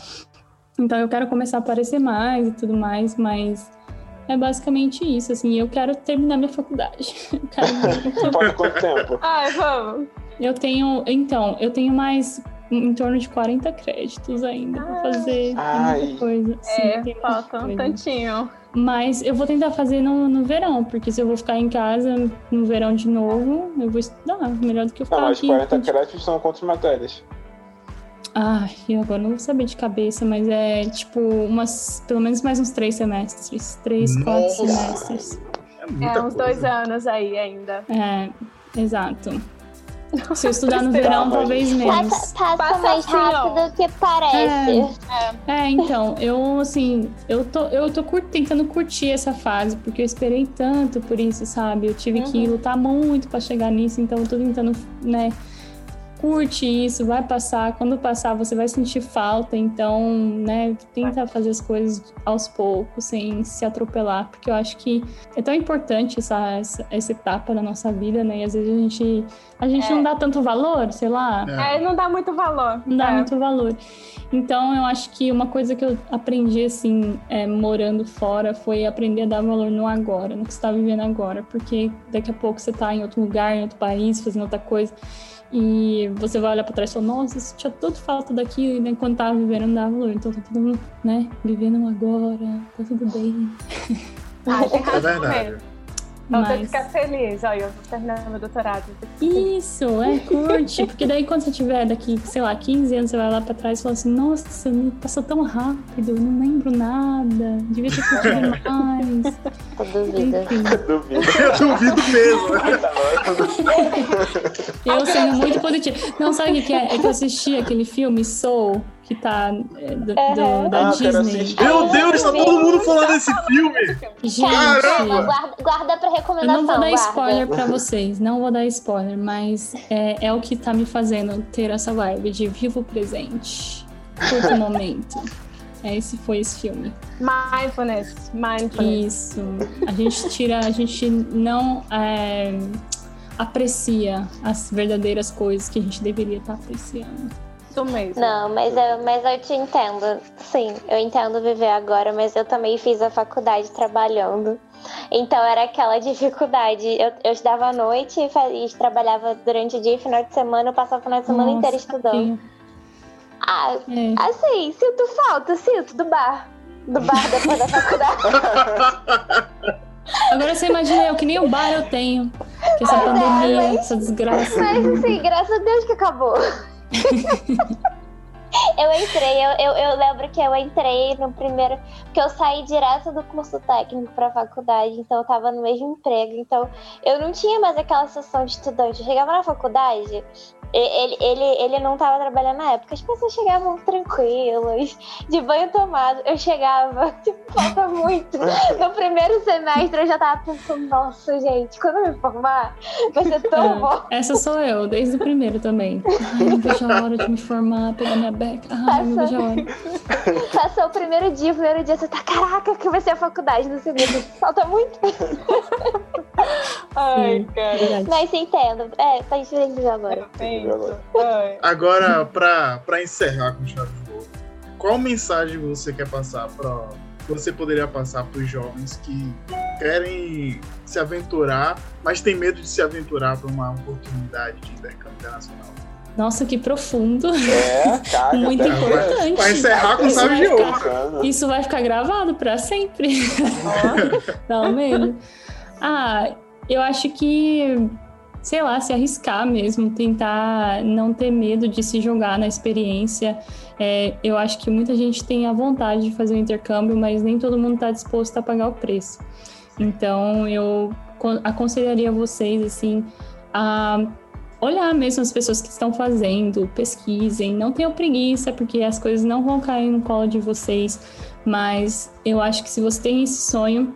B: Então eu quero começar a aparecer mais e tudo mais, mas é basicamente isso, assim, eu quero terminar minha faculdade. [LAUGHS]
E: Falta [LAUGHS] quanto tempo?
A: Ai, vamos.
B: Eu tenho, então, eu tenho mais em torno de 40 créditos ainda ah. pra fazer muita coisa.
A: Sim, é, falta um tantinho.
B: Mas eu vou tentar fazer no, no verão, porque se eu vou ficar em casa no verão de novo, eu vou estudar. Melhor do que eu ficar
E: Não,
B: mas
E: aqui. 40 créditos são quantas matérias?
B: Ah, eu agora não vou saber de cabeça, mas é tipo umas. Pelo menos mais uns três semestres. Três, quatro
D: Nossa.
B: semestres.
D: É muita
A: É uns
D: coisa.
A: dois anos aí ainda.
B: É, exato. [LAUGHS] Se eu estudar no verão, talvez menos.
C: Passa, passa,
A: Passa
C: mais
A: assim, ó.
C: rápido que parece.
B: É, então, eu assim, eu tô, eu tô cur- tentando curtir essa fase, porque eu esperei tanto por isso, sabe? Eu tive que lutar muito pra chegar nisso, então eu tô tentando, né? Curte isso, vai passar. Quando passar, você vai sentir falta, então, né? Tenta fazer as coisas aos poucos, sem se atropelar, porque eu acho que é tão importante essa, essa, essa etapa da nossa vida, né? E às vezes a gente, a gente
A: É.
B: não dá tanto valor, sei lá.
D: É.
A: É, não dá muito valor.
B: Não dá
A: É.
B: muito valor. Então, eu acho que uma coisa que eu aprendi, assim, é, morando fora, foi aprender a dar valor no agora, no que você está vivendo agora. Porque daqui a pouco você está em outro lugar, em outro país, fazendo outra coisa. E você vai olhar para trás e falar, nossa, isso tinha tanto falta daquilo, e né, quando tava vivendo não dava valor. Então, tá todo mundo, né, vivendo agora, tá tudo bem.
A: Ah,
D: É
A: razão
D: verdade.
A: Eu que
B: Mas...
A: ficar feliz. Olha, eu vou terminar meu doutorado.
B: Isso, é, curte. Porque daí quando você tiver daqui, sei lá, 15 anos, você vai lá pra trás e fala assim, nossa, passou tão rápido, eu não lembro nada, devia ter curtido [LAUGHS] mais.
C: Eu duvido.
B: Enfim,
E: Duvido. [LAUGHS]
D: Eu duvido mesmo. [LAUGHS]
B: eu sendo muito positiva. Não, sabe o que que é? É que eu assisti aquele filme Soul, que tá é, do, do- da
E: Ah,
B: Disney.
E: assistir.
D: Meu Deus, tá todo mundo falando desse filme.
B: Gente,
C: Guarda, guarda pra
B: eu
C: recomendação.
B: não vou dar
C: guarda.
B: spoiler pra vocês, não vou dar spoiler, mas é, é o que tá me fazendo ter essa vibe de vivo o presente, curto momento. É, Esse foi esse filme.
A: Mindfulness. Mindfulness.
B: Isso. A gente tira, a gente não é, aprecia as verdadeiras coisas que a gente deveria estar apreciando.
A: Isso mesmo.
C: Não, mas eu, mas eu te entendo. Sim, eu entendo viver agora, mas eu também fiz a faculdade trabalhando. Então era aquela [LAUGHS] dificuldade. Eu, eu estudava à noite e, trabalhava durante o dia e final de semana, eu passava o final de semana
B: Nossa,
C: inteiro estudando. Ah,
B: É.
C: assim, sinto falta, sinto do bar. Do bar depois da faculdade. [LAUGHS]
B: Agora você imagina eu, que nem o bar eu tenho. Que essa pandemia, essa desgraça.
C: Mas assim, graças a Deus que acabou. Eu entrei, eu, eu, eu lembro que eu entrei no primeiro. Porque eu saí direto do curso técnico pra faculdade, então eu tava no mesmo emprego. Então eu não tinha mais aquela sessão de estudante. Eu chegava na faculdade. Ele, ele, ele não tava trabalhando na época, as pessoas chegavam tranquilas, de banho tomado. Eu chegava, [LAUGHS] tipo, falta muito. No primeiro semestre eu já tava pensando, nossa, gente, quando eu me formar, vai ser tão bom.
B: Essa sou eu, desde o primeiro também. Ai, não vejo a hora de me formar, pegar minha beca. Ai, não vejo a hora. [LAUGHS]
C: Passou o primeiro dia, o primeiro dia você tá, caraca, que vai ser a faculdade no segundo. Falta muito.
A: Ai, cara.
B: Verdade.
C: Mas você entendo. É, tá diferente agora.
A: Ai.
D: Agora, pra, pra encerrar com chave de ouro, qual mensagem você quer passar para você poderia passar para os jovens que querem se aventurar, mas tem medo de se aventurar para uma oportunidade de intercâmbio internacional?
B: Nossa, que profundo.
E: É, cara. [LAUGHS]
B: Muito
E: até
B: importante.
D: Pra encerrar com chave
B: vai
D: de ouro.
B: Isso vai ficar gravado pra sempre. [LAUGHS] Medo. Ah, eu acho que, sei lá, se arriscar mesmo, tentar não ter medo de se jogar na experiência. É, eu acho que muita gente tem a vontade de fazer o intercâmbio, mas nem todo mundo está disposto a pagar o preço. Então, eu con- aconselharia vocês, assim, a olhar mesmo as pessoas que estão fazendo, pesquisem, não tenham preguiça, porque as coisas não vão cair no colo de vocês, mas eu acho que se você tem esse sonho,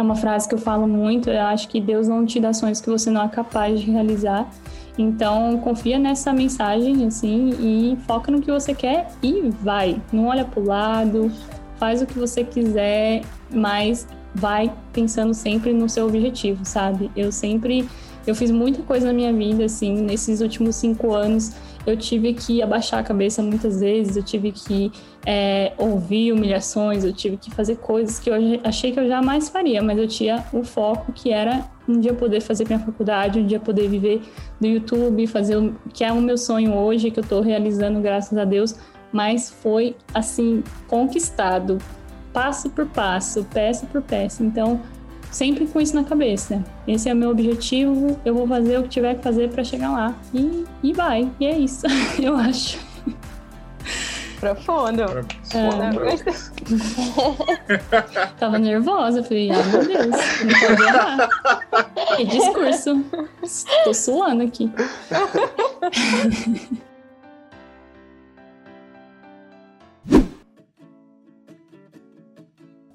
B: é uma frase que eu falo muito, eu acho que Deus não te dá sonhos que você não é capaz de realizar. Então, confia nessa mensagem, assim, e foca no que você quer e vai. Não olha pro lado, faz o que você quiser, mas vai pensando sempre no seu objetivo, sabe? Eu sempre eu fiz muita coisa na minha vida, assim, nesses últimos cinco anos. Eu tive que abaixar a cabeça muitas vezes, eu tive que é, ouvir humilhações, eu tive que fazer coisas que eu achei que eu jamais faria, mas eu tinha o foco que era um dia poder fazer minha faculdade, um dia poder viver do YouTube, fazer o que é o meu sonho hoje, que eu tô realizando, graças a Deus, mas foi assim, conquistado, passo por passo, peça por peça. Então, sempre com isso na cabeça. Esse é o meu objetivo, eu vou fazer o que tiver que fazer para chegar lá. E, e vai, e é isso, [LAUGHS] eu acho.
A: Profundo.
B: É.
A: Não, gostei.
B: Tava nervosa, falei, ai meu Deus, não pode errar. Que discurso. Tô suando aqui.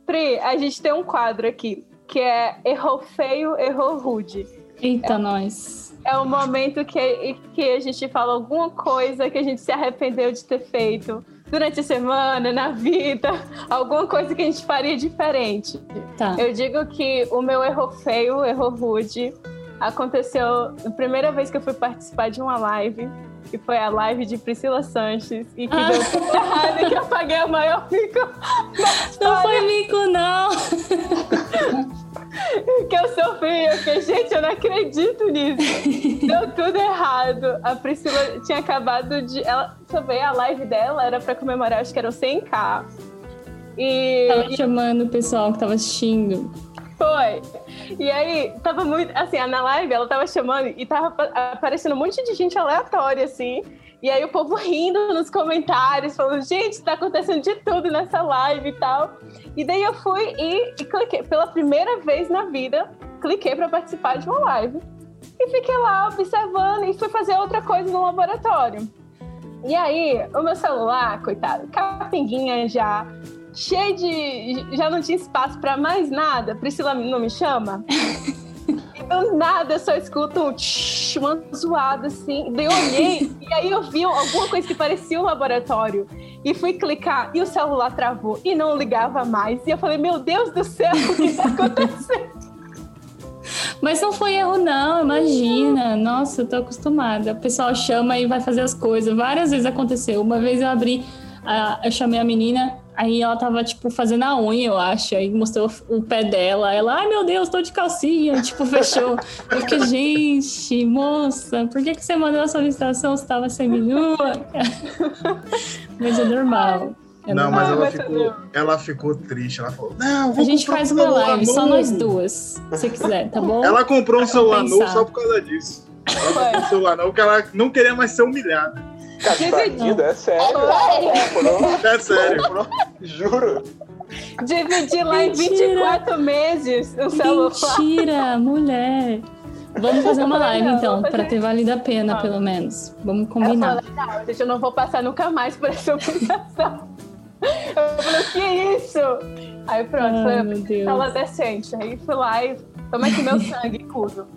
A: Pri, a gente tem um quadro aqui que é errou feio, errou rude.
B: Eita, nós.
A: É o momento que, que a gente fala alguma coisa que a gente se arrependeu de ter feito durante a semana, na vida, alguma coisa que a gente faria diferente.
B: Tá.
A: Eu digo que o meu erro feio, erro rude, aconteceu na primeira vez que eu fui participar de uma live, que foi a live de Priscila Sanches, e que
B: Ah.
A: deu tudo errado e que eu paguei o maior mico
B: Não foi mico, não. [LAUGHS]
A: que eu sofri. Eu fiquei, gente, eu não acredito nisso. [LAUGHS] Deu tudo errado. A Priscila tinha acabado de. Ela, deixa eu ver, a live dela era pra comemorar, acho que era o 100k. E,
B: Tava chamando o pessoal que tava assistindo.
A: Foi. E aí, tava muito. Assim, na live ela tava chamando e tava apa- aparecendo um monte de gente aleatória, assim. E aí o povo rindo nos comentários, falando, gente, tá acontecendo de tudo nessa live e tal. E daí eu fui e, e cliquei, pela primeira vez na vida, cliquei pra participar de uma live. E fiquei lá observando e fui fazer outra coisa no laboratório. E aí, o meu celular, coitado, capenguinha já, cheio de. Já não tinha espaço pra mais nada. Priscila não me chama? [LAUGHS] E do nada eu só escuto um tsh, uma zoada assim. Daí eu olhei e aí eu vi alguma coisa que parecia um laboratório. E fui clicar e o celular travou e não ligava mais. E eu falei, meu Deus do céu, o que tá acontecendo? [LAUGHS]
B: Mas não foi erro, não, imagina. Nossa, eu tô acostumada. O pessoal chama e vai fazer as coisas. Várias vezes aconteceu. Uma vez eu abri, eu chamei a menina, aí ela tava, tipo, fazendo a unha, eu acho. Aí mostrou o pé dela. Ela, ai meu Deus, tô de calcinha. Tipo, [LAUGHS] fechou. Eu fiquei, gente, moça, por que, que você mandou a solicitação se tava seminua? [LAUGHS] Mas é normal. É
D: Não, mas ela ficou, ela ficou triste. Ela falou: Não,
B: A
D: vou
B: gente
D: comprar
B: faz
D: um
B: uma live, só
D: novo."
B: nós duas, se quiser, tá bom?
D: Ela comprou um celular novo só por causa disso. Ela comprou um celular novo porque ela não queria mais ser humilhada.
E: Cara,
A: Dividiu.
E: rindo, é sério.
D: É sério.
E: juro.
A: Dividi lá em
B: Mentira.
A: 24 meses o celular.
B: Mentira, mulher. Vamos fazer uma live
A: Não,
B: então,
A: fazer.
B: ter valido a pena, pelo menos. Vamos
A: Eu
B: combinar.
A: falei, não, eu não vou passar nunca mais por essa humilhação. Eu falei, que isso? Aí pronto,
B: Ai,
A: foi
B: meu Deus.
A: ela decente. Aí fui lá e toma aqui meu sangue [LAUGHS] e tudo.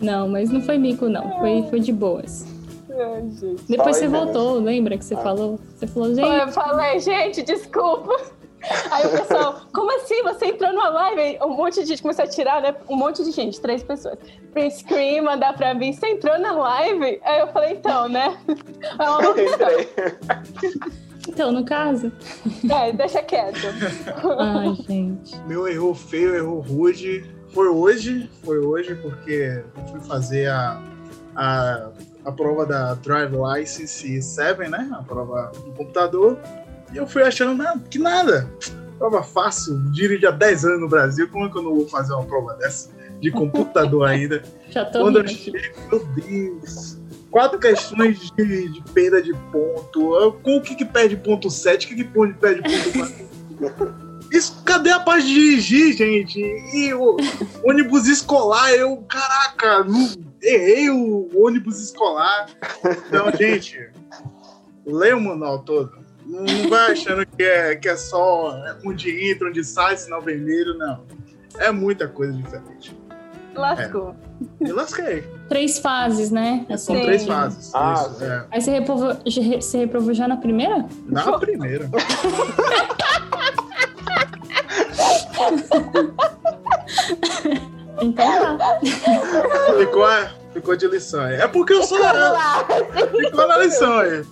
B: Não, mas não foi mico, não. Foi, foi de boas.
A: Ai.
B: Depois
E: Fala
B: você
E: aí,
B: voltou, lembra que você falou? Você falou, gente,
A: Eu falei, gente, desculpa. [LAUGHS] Aí o pessoal, como assim? Você entrou numa live? Aí Um monte de gente começou a tirar, né? Um monte de gente, três pessoas. Print screen, mandar pra mim. Você entrou na live? Aí eu falei, então, né? [LAUGHS] É uma [LAUGHS]
B: então, no caso.
A: É, deixa quieto.
B: Ai, gente.
D: Meu erro feio, erro rude. Foi hoje, foi hoje, porque eu fui fazer a, a, a prova da Drive License 7, né? A prova no computador. E eu fui achando nada, que nada. Prova fácil, dirijo há 10 anos no Brasil, como é que eu não vou fazer uma prova dessa? De computador [LAUGHS] ainda.
B: Já tô
D: Quando eu
B: rindo.
D: chego, meu Deus. Quatro questões de, de perda de ponto. Eu- Com o que, que perde ponto 7? O que, que perde ponto 4? [LAUGHS] Isso, cadê a parte de dirigir, gente? E o ônibus escolar, eu, caraca, não, errei o ônibus escolar. Então, [LAUGHS] gente, leia o manual todo. Não, não vai achando que é, que é só onde entra, onde sai, sinal vermelho, não. É muita coisa diferente.
A: Lascou.
D: Me lasquei.
B: Três fases, né?
D: São
A: Sim.
D: três fases.
E: Ah,
D: Isso, é.
B: Aí você reprovou, já- você reprovou já na primeira?
D: Na primeira. [LAUGHS]
B: Então tá.
D: Ficou, ficou de lição aí. É porque eu sou.
C: Vamos lá.
D: Ficou na lição aí.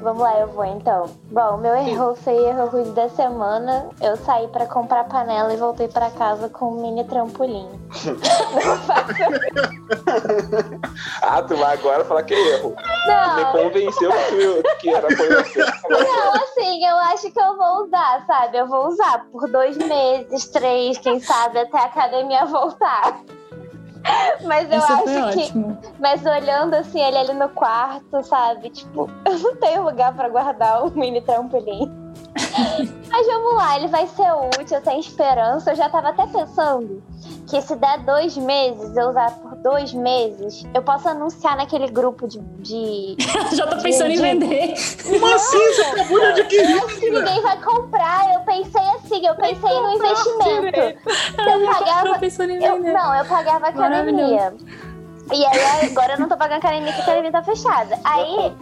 C: Vamos lá, eu vou então. Bom, meu erro feio e erro ruim da semana, eu saí pra comprar panela e voltei pra casa com um mini trampolim. [LAUGHS]
E: Ah, tu vai agora falar que é erro. Me
C: Não,
E: convenceu que, que era coisa certa.
C: não, assim, eu acho que eu vou usar, sabe? Eu vou usar por dois meses, três, quem sabe, até a academia voltar. Mas eu
B: Isso
C: acho que.
B: ótimo.
C: Mas olhando assim, ele ali no quarto, sabe? Tipo, [LAUGHS] eu não tenho lugar pra guardar o mini trampolim. Mas vamos lá, ele vai ser útil, eu tenho esperança. Eu já tava até pensando que se der dois meses, eu usar por dois meses, eu posso anunciar naquele grupo de. de... [LAUGHS]
B: Já tô pensando em
C: Gente.
B: vender.
D: Como assim? Você acabou de adquirir?
C: Eu que ninguém vai comprar. Eu pensei assim, eu pensei no investimento. Eu
B: Já
C: pagava.
B: tô pensando em
C: Eu,
B: vender.
C: não, eu pagava academia. E aí agora eu não tô pagando academia, que a academia tá fechada. Aí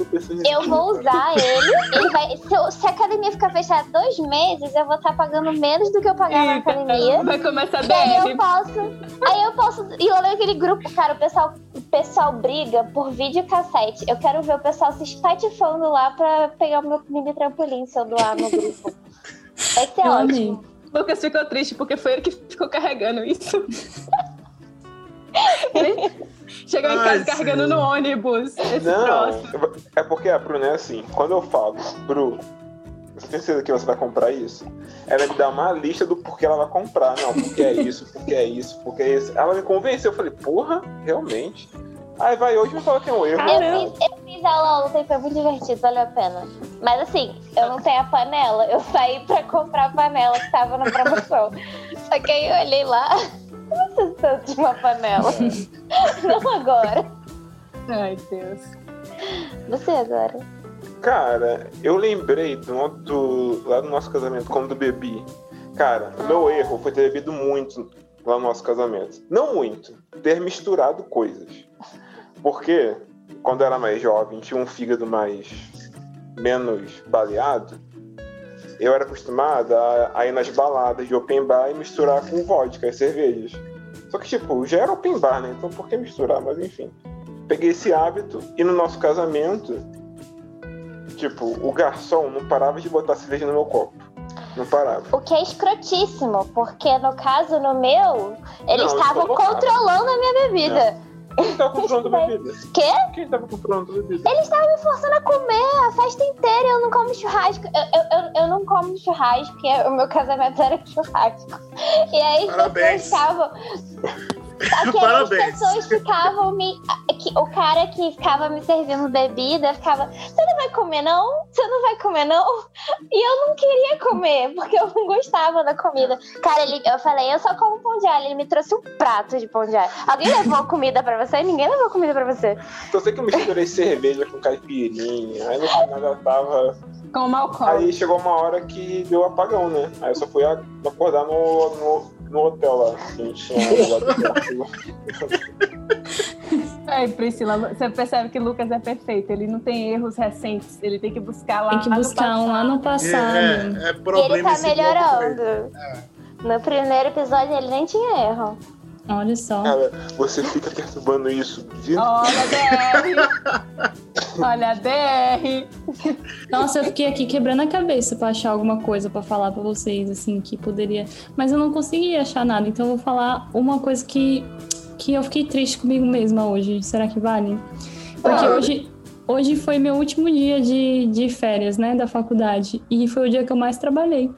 C: eu vou usar ele. ele vai, se, eu- se a academia ficar fechada dois meses, eu vou estar pagando menos do que eu pagava na academia.
A: Vai começar
C: E aí
A: bem.
C: eu posso. Aí eu posso ir lá naquele grupo, cara, o pessoal, o pessoal briga por videocassete. Eu quero ver o pessoal se espatifando lá pra pegar o meu mini trampolim se eu doar no grupo. Vai ser
B: Eu
C: ótimo.
B: amei.
A: Lucas ficou triste porque foi ele que ficou carregando isso. [LAUGHS] Chegou em
D: Ai,
A: casa carregando no ônibus. Esse
E: Não,
A: troço.
E: é porque a Bruna é assim. Quando eu falo, Bru, você tem certeza que você vai comprar isso? Ela me dá uma lista do porquê ela vai comprar. Não, porque é isso, porque é isso, porque é isso. Ela me convenceu. Eu falei, porra, realmente? Aí vai hoje e me fala que é um erro.
C: Eu fiz, eu fiz aula ontem, foi muito divertido, valeu a pena. Mas assim, eu não tenho a panela. Eu saí pra comprar a panela que tava na promoção. Só que aí eu olhei lá, tanto de uma panela. [LAUGHS] Não agora.
A: Ai, Deus.
C: Você agora.
E: Cara, eu lembrei do, do- lá do nosso casamento, quando bebi. Cara, o meu erro foi ter bebido muito lá no nosso casamento. Não muito, ter misturado coisas. Porque quando eu era mais jovem, tinha um fígado mais menos baleado. Eu era acostumado a, a ir nas baladas de open bar e misturar com vodka e cervejas. Só que, tipo, já era open bar, né? Então por que misturar? Mas enfim. Peguei esse hábito e no nosso casamento Tipo, o garçom não parava de botar cerveja no meu copo. Não parava.
C: O que é escrotíssimo, porque no caso, no meu, eles
E: Não,
C: estavam controlando a minha bebida.
E: Quem tava controlando a bebida?
C: Quê?
E: Quem tava controlando a bebida?
C: Eles estavam me forçando a comer a festa inteira e eu não como churrasco. Eu, eu, eu, eu não como churrasco, porque o meu casamento era churrasco. E aí as
D: Parabéns.
C: pessoas estavam. Aquelas
D: Parabéns.
C: pessoas ficavam me. que- O cara que ficava me servindo bebida ficava. Você não vai comer, não? Você não vai comer, não? E eu não queria comer, porque eu não gostava da comida. Cara, ele, eu falei, eu só como pão de alho. Ele me trouxe um prato de pão de alho. Alguém levou comida pra você? Ninguém levou comida pra você.
E: Só sei que eu misturei cerveja com caipirinha. Aí no final ela tava.
A: Com o Malcolm.
E: Aí chegou uma hora que deu apagão, né? Aí eu só fui acordar no, no, no hotel lá. Que a gente tinha lá [LAUGHS] do.
A: Ai, Priscila, você percebe que Lucas é perfeito. Ele não tem erros recentes. Ele tem que buscar lá.
B: Tem que
A: no
B: buscar um lá no passado.
D: É, é, é
C: E ele
D: problema
C: tá melhorando. No primeiro episódio ele nem tinha erro.
B: Olha só.
E: Cara, você fica perturbando isso. Viu?
A: Olha, DR! Olha, DR!
B: Nossa, eu fiquei aqui quebrando a cabeça pra achar alguma coisa pra falar pra vocês, assim, que poderia. Mas eu não consegui achar nada, então eu vou falar uma coisa que, que eu fiquei triste comigo mesma hoje. Será que vale? Porque
D: Vale.
B: hoje, hoje foi meu último dia de, de férias, né, da faculdade. E foi o dia que eu mais trabalhei.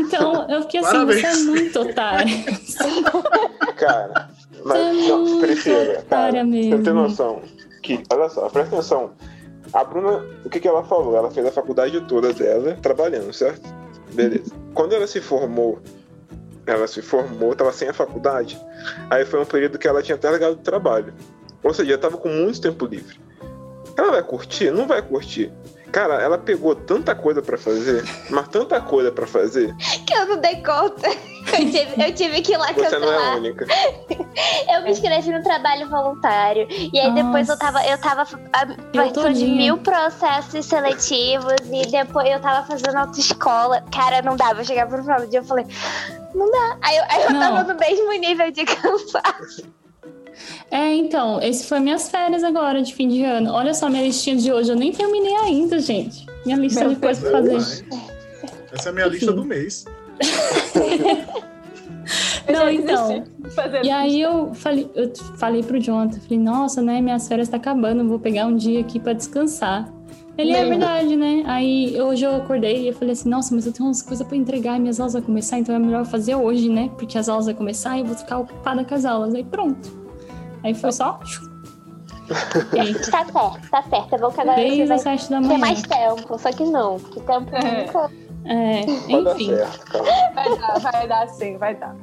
B: Então, eu fiquei assim,
D: Parabéns.
B: você é muito otária. [LAUGHS]
E: Cara, mas
B: é
E: não,
B: muito
E: Priscila, cara,
B: otária
E: você
B: mesmo.
E: tem noção que, olha só, presta atenção. A Bruna, o que, que ela falou? Ela fez a faculdade toda dela trabalhando, certo? Beleza. Quando ela se formou, ela se formou, tava sem a faculdade, aí foi um período que ela tinha até largado o trabalho. Ou seja, tava com muito tempo livre. Ela vai curtir? Não vai curtir. Cara, ela pegou tanta coisa pra fazer, mas tanta coisa pra fazer,
C: Que eu não dei conta. Eu tive, eu tive que ir lá
E: você não é a
C: cancelar.
E: única. [LAUGHS]
C: Eu me inscrevi no trabalho voluntário. E aí depois eu tava, eu tava participando de mil processos seletivos. E depois eu tava fazendo autoescola. Cara, não dava. Eu chegava no final do dia e falei, não dá. Aí, eu- aí eu
B: Não.
C: tava no mesmo nível de [LAUGHS] cansaço.
B: É, então, esse foi minhas férias agora, de fim de ano. Olha só minha listinha de hoje, eu nem terminei ainda, gente. Minha lista
A: Meu
B: de coisas pra fazer.
D: Essa é a minha lista do mês. [LAUGHS]
B: Não, então. E aí eu falei, eu falei pro Jonathan, falei, nossa, né, minhas férias tá acabando, vou pegar um dia aqui pra descansar. Ele é verdade, né? Aí hoje eu acordei e eu falei assim, nossa, mas eu tenho umas coisas pra entregar e minhas aulas vão começar, então é melhor fazer hoje, né? Porque as aulas vão começar e eu vou ficar ocupada com as aulas. Aí pronto. Aí foi só. E
C: Tá certo, tá certo. É bom que agora
B: desde as sete da
C: ter
B: manhã.
C: mais tempo. Só que não, que tempo
A: É.
C: nunca.
B: É,
E: Vai dar
B: enfim,
E: certo.
A: Vai dar, vai dar sim, vai dar.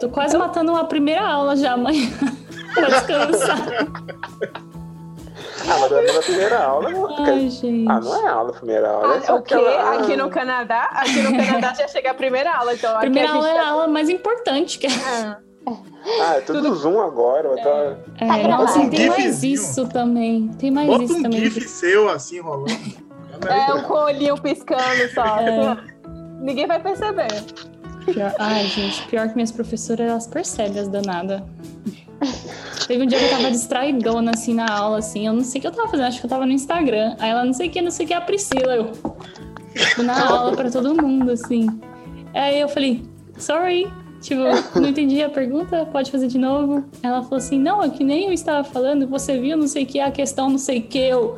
B: tô quase matando a primeira aula já amanhã. [LAUGHS] pra descansar.
E: Ah, mas na primeira aula.
B: Ai, gente.
E: Ah, não é aula a primeira aula. é
A: Ah,
E: só
A: o quê?
E: aquela-
A: Aqui no Canadá? Aqui no Canadá já chega a primeira aula, então aqui
B: Primeira
A: a gente
B: aula é a aula mais importante, que é
A: É. [LAUGHS]
E: Ah, é tudo Zoom agora. Tá...
B: É, nossa,
C: Um
B: tem mais isso também. Tem mais
D: Bota
B: isso
D: um
B: também.
D: gif seu assim rolando.
A: É, um olhinho piscando só. [LAUGHS]
B: É.
A: Ninguém vai perceber.
B: Pior- Ai, gente, pior que minhas professoras, elas percebem as danadas. Teve um dia que eu tava distraidona, assim, na aula, assim. Eu não sei o que eu tava fazendo, acho que eu tava no Instagram. Aí ela, não sei o que, não sei o que, a Priscila, eu. Tipo, na aula pra todo mundo, assim. Aí eu falei, sorry. Tipo, não entendi a pergunta, pode fazer de novo. Ela falou assim, não, é que nem eu estava falando, você viu, não sei o que, a questão, não sei o que, eu...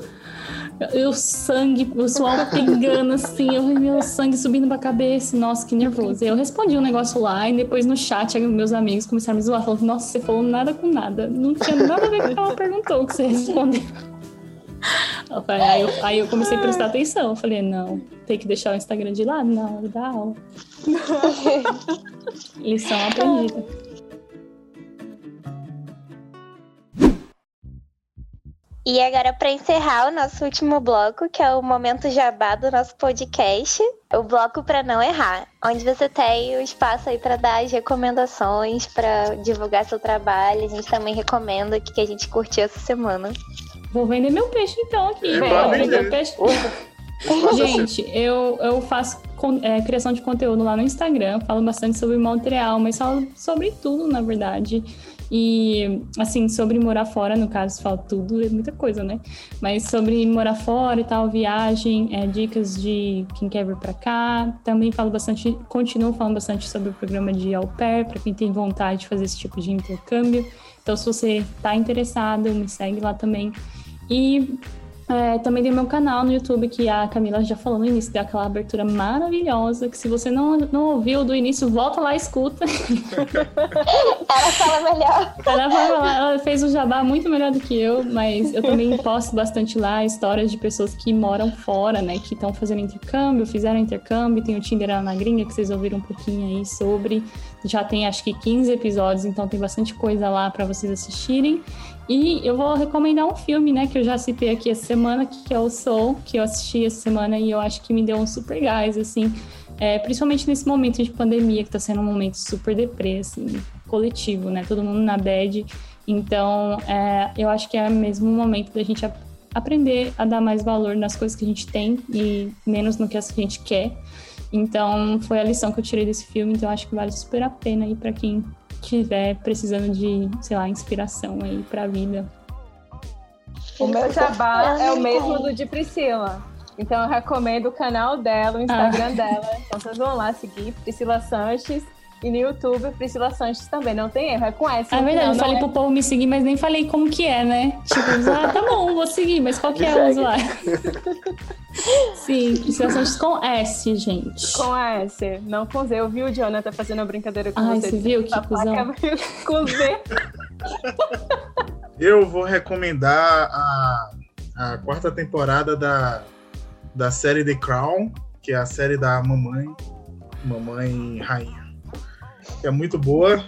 B: Eu sangue, o suor pingando assim, eu meu sangue subindo pra cabeça. Nossa, que nervoso. Eu respondi um negócio lá e depois no chat meus amigos começaram a me zoar, falando: Nossa, você falou nada com nada. Não tinha nada a ver com o que ela perguntou, o que você respondeu. Aí eu, aí eu comecei a prestar atenção. Eu falei: Não, tem que deixar o Instagram de lado na hora da aula. [LAUGHS] Lição aprendida.
C: E agora, para encerrar o nosso último bloco, que é o momento jabá do nosso podcast, o bloco para não errar, onde você tem o espaço aí para dar as recomendações, para divulgar seu trabalho. A gente também recomenda o que que a gente curtiu essa semana.
B: Vou vender meu peixe então aqui.
D: É,
B: Vou vender peixe. [LAUGHS] Gente, eu, eu faço é, criação de conteúdo lá no Instagram, falo bastante sobre Montreal, mas falo sobre tudo, na verdade. E, assim, sobre morar fora, no caso, falo tudo, é muita coisa, né? Mas sobre morar fora e tal, viagem, é, dicas de quem quer vir pra cá. Também falo bastante, continuo falando bastante sobre o programa de au pair, pra quem tem vontade de fazer esse tipo de intercâmbio. Então, se você tá interessado, me segue lá também. E é, também tem meu canal no YouTube, que a Camila já falou no início, deu aquela abertura maravilhosa, que se você não, não ouviu do início, volta lá e escuta. [LAUGHS]
C: Ela fala melhor.
B: Ela, vai falar, ela fez o jabá muito melhor do que eu, mas eu também posto bastante lá histórias de pessoas que moram fora, né? Que estão fazendo intercâmbio, fizeram intercâmbio, tem o Tinder lá na gringa, que vocês ouviram um pouquinho aí sobre. Já tem acho que 15 episódios, então tem bastante coisa lá para vocês assistirem. E eu vou recomendar um filme, né, que eu já citei aqui essa semana, que é o Soul, que eu assisti essa semana e eu acho que me deu um super gás, assim. É, principalmente nesse momento de pandemia, que tá sendo um momento super deprê, assim, coletivo, né? Todo mundo na bad. Então, é, eu acho que é mesmo o momento da gente ap- aprender a dar mais valor nas coisas que a gente tem e menos no que a gente quer. Então, foi a lição que eu tirei desse filme, então eu acho que vale super a pena aí pra quem estiver precisando de, sei lá, inspiração aí pra vida.
A: O meu jabá é o mesmo do de Priscila. Então eu recomendo o canal dela, o
B: Ah.
A: Instagram dela. Então vocês vão lá seguir Priscila Sanches. E no YouTube, Priscila Sanches também. Não tem erro, é com essa.
B: Ah, é verdade, eu falei
A: não
B: pro povo me seguir, mas nem falei como que é, né? Tipo, ah, tá bom, vou seguir, mas qual que é o usuário? [LAUGHS] Sim, Priscila Santos com S, gente.
A: é com S, não com Z. Eu vi o Jonathan fazendo uma brincadeira com
B: Ai,
A: você.
B: você viu que cuzão?
A: com Z.
D: Eu vou recomendar a, a quarta temporada da, da série The Crown, que é a série da mamãe, mamãe rainha. Que é muito boa.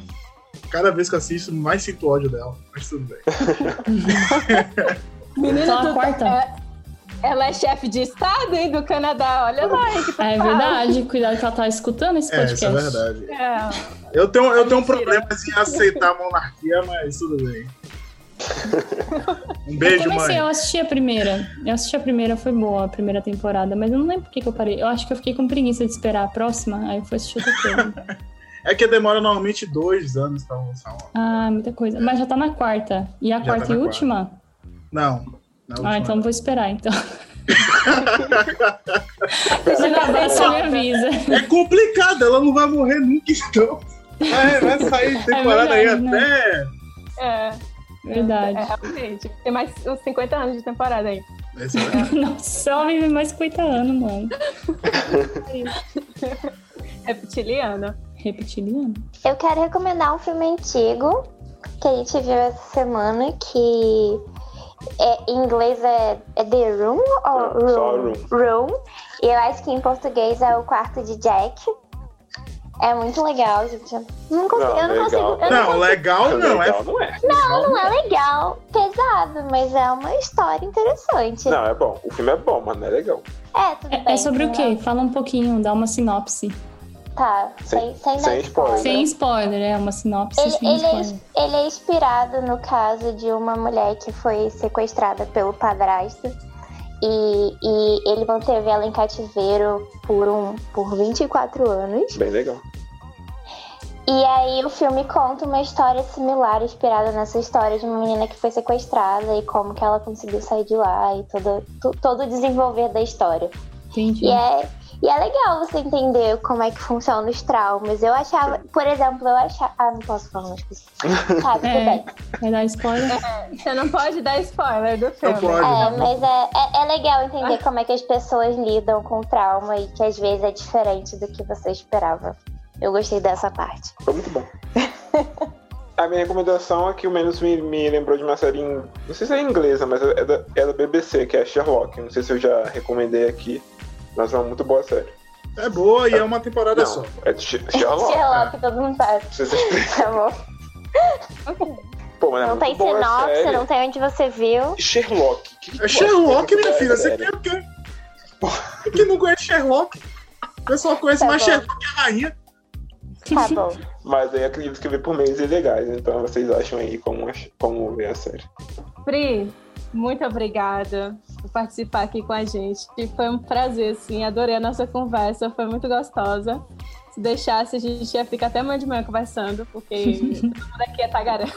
D: Cada vez que eu assisto, mais sinto ódio dela. Mas tudo bem. [LAUGHS]
A: Menina,
B: Só a
A: tu-
B: quarta?
A: é- ela é chefe de estado, hein, do Canadá. Olha lá, hein, que tu
B: É verdade, cuidado que ela tá escutando esse
D: É,
B: podcast.
D: isso é verdade.
A: É.
D: Eu tenho, eu tenho um problema em aceitar a monarquia, mas tudo bem. Um
B: Eu
D: beijo,
B: comecei,
D: mãe.
B: eu assisti a primeira. Eu assisti a primeira, foi boa a primeira temporada, mas eu não lembro por que, que eu parei. Eu acho que eu fiquei com preguiça de esperar a próxima, aí eu fui assistir outra coisa. [LAUGHS]
D: É que demora normalmente dois anos pra lançar uma.
B: ah, muita coisa. Mas já tá na quarta. E a
D: Já
B: quarta
D: tá
B: e última?
D: Não. na última
B: Ah, então
D: não.
B: vou esperar, então. Se [LAUGHS] acabar, você me avisa.
D: É complicado, ela não vai morrer nunca, então. Vai, vai sair temporada aí
B: É verdade, né?
D: até.
A: É,
B: Verdade.
A: é, realmente. Tem mais uns 50 anos de temporada aí.
D: É. [LAUGHS]
B: Nossa, ela vive mais que 80 anos, mano. [LAUGHS]
A: Reptiliana.
B: Reptiliano.
C: Eu quero recomendar um filme antigo que a gente viu essa semana que é, em inglês é, é The Room ou Room? Room. E eu acho que em português é o quarto de Jack. É muito legal, gente. Não consigo,
E: Não,
C: eu não
E: legal.
C: consigo. Eu não,
D: Não,
C: consigo-
D: legal não, é.
E: Não é.
D: Não,
C: não é legal, pesado, mas é uma história interessante.
E: Não, é bom. O filme é bom, mas não é legal.
C: É, tudo
B: É,
C: bem.
B: é sobre o quê? Fala um pouquinho, dá uma sinopse.
C: Tá, sem, sem,
E: sem spoiler.
B: Sem spoiler, é uma sinopse
C: Ele,
B: sem
C: ele, é,
B: spoiler.
C: ele é inspirado no caso de uma mulher que foi sequestrada pelo padrasto e, e ele manteve ela em cativeiro por, um, por 24 anos.
E: Bem legal.
C: E aí o filme conta uma história similar, inspirada nessa história de uma menina que foi sequestrada e como que ela conseguiu sair de lá e todo, todo o desenvolver da história.
B: Entendi.
C: E é, e é legal você entender como é que funcionam os traumas. Eu achava, por exemplo, eu achava. Ah, não posso falar umas coisas. Tá, tudo
B: É.
C: bem.
B: Vai dar spoiler?
A: Você não pode dar spoiler do filme.
D: pode.
C: É, mas é, é, é legal entender como é que as pessoas lidam com o trauma e que às vezes é diferente do que você esperava. Eu gostei dessa parte.
E: Foi muito bom. [LAUGHS] A minha recomendação é que o menos me, me lembrou de uma série, em, não sei se é inglesa, mas é da, é da BBC, que é Sherlock. Não sei se eu já recomendei aqui, mas é uma muito boa série.
D: É boa e é uma temporada só.
E: Não, é de She- Sherlock.
C: Sherlock, todo mundo sabe.
E: Não sei se eu
C: Tá bom.
E: Pô, mas é
C: Não tem
E: a
C: sinopse, não tem onde você viu.
E: Sherlock. Que que
D: É Sherlock, minha filha. Você quer o quê? Quem não conhece Sherlock? O pessoal conhece
C: Tá
D: mais
C: bom.
D: Sherlock que a rainha.
C: Tá bom.
E: Mas aí acredito que vê por meios ilegais, então vocês acham aí como, como ver a série.
A: Pri, muito obrigada por participar aqui com a gente. Foi um prazer, sim. Adorei a nossa conversa, foi muito gostosa. Se deixasse, a gente ia ficar até amanhã de manhã conversando, porque [LAUGHS] todo mundo aqui é tagarela.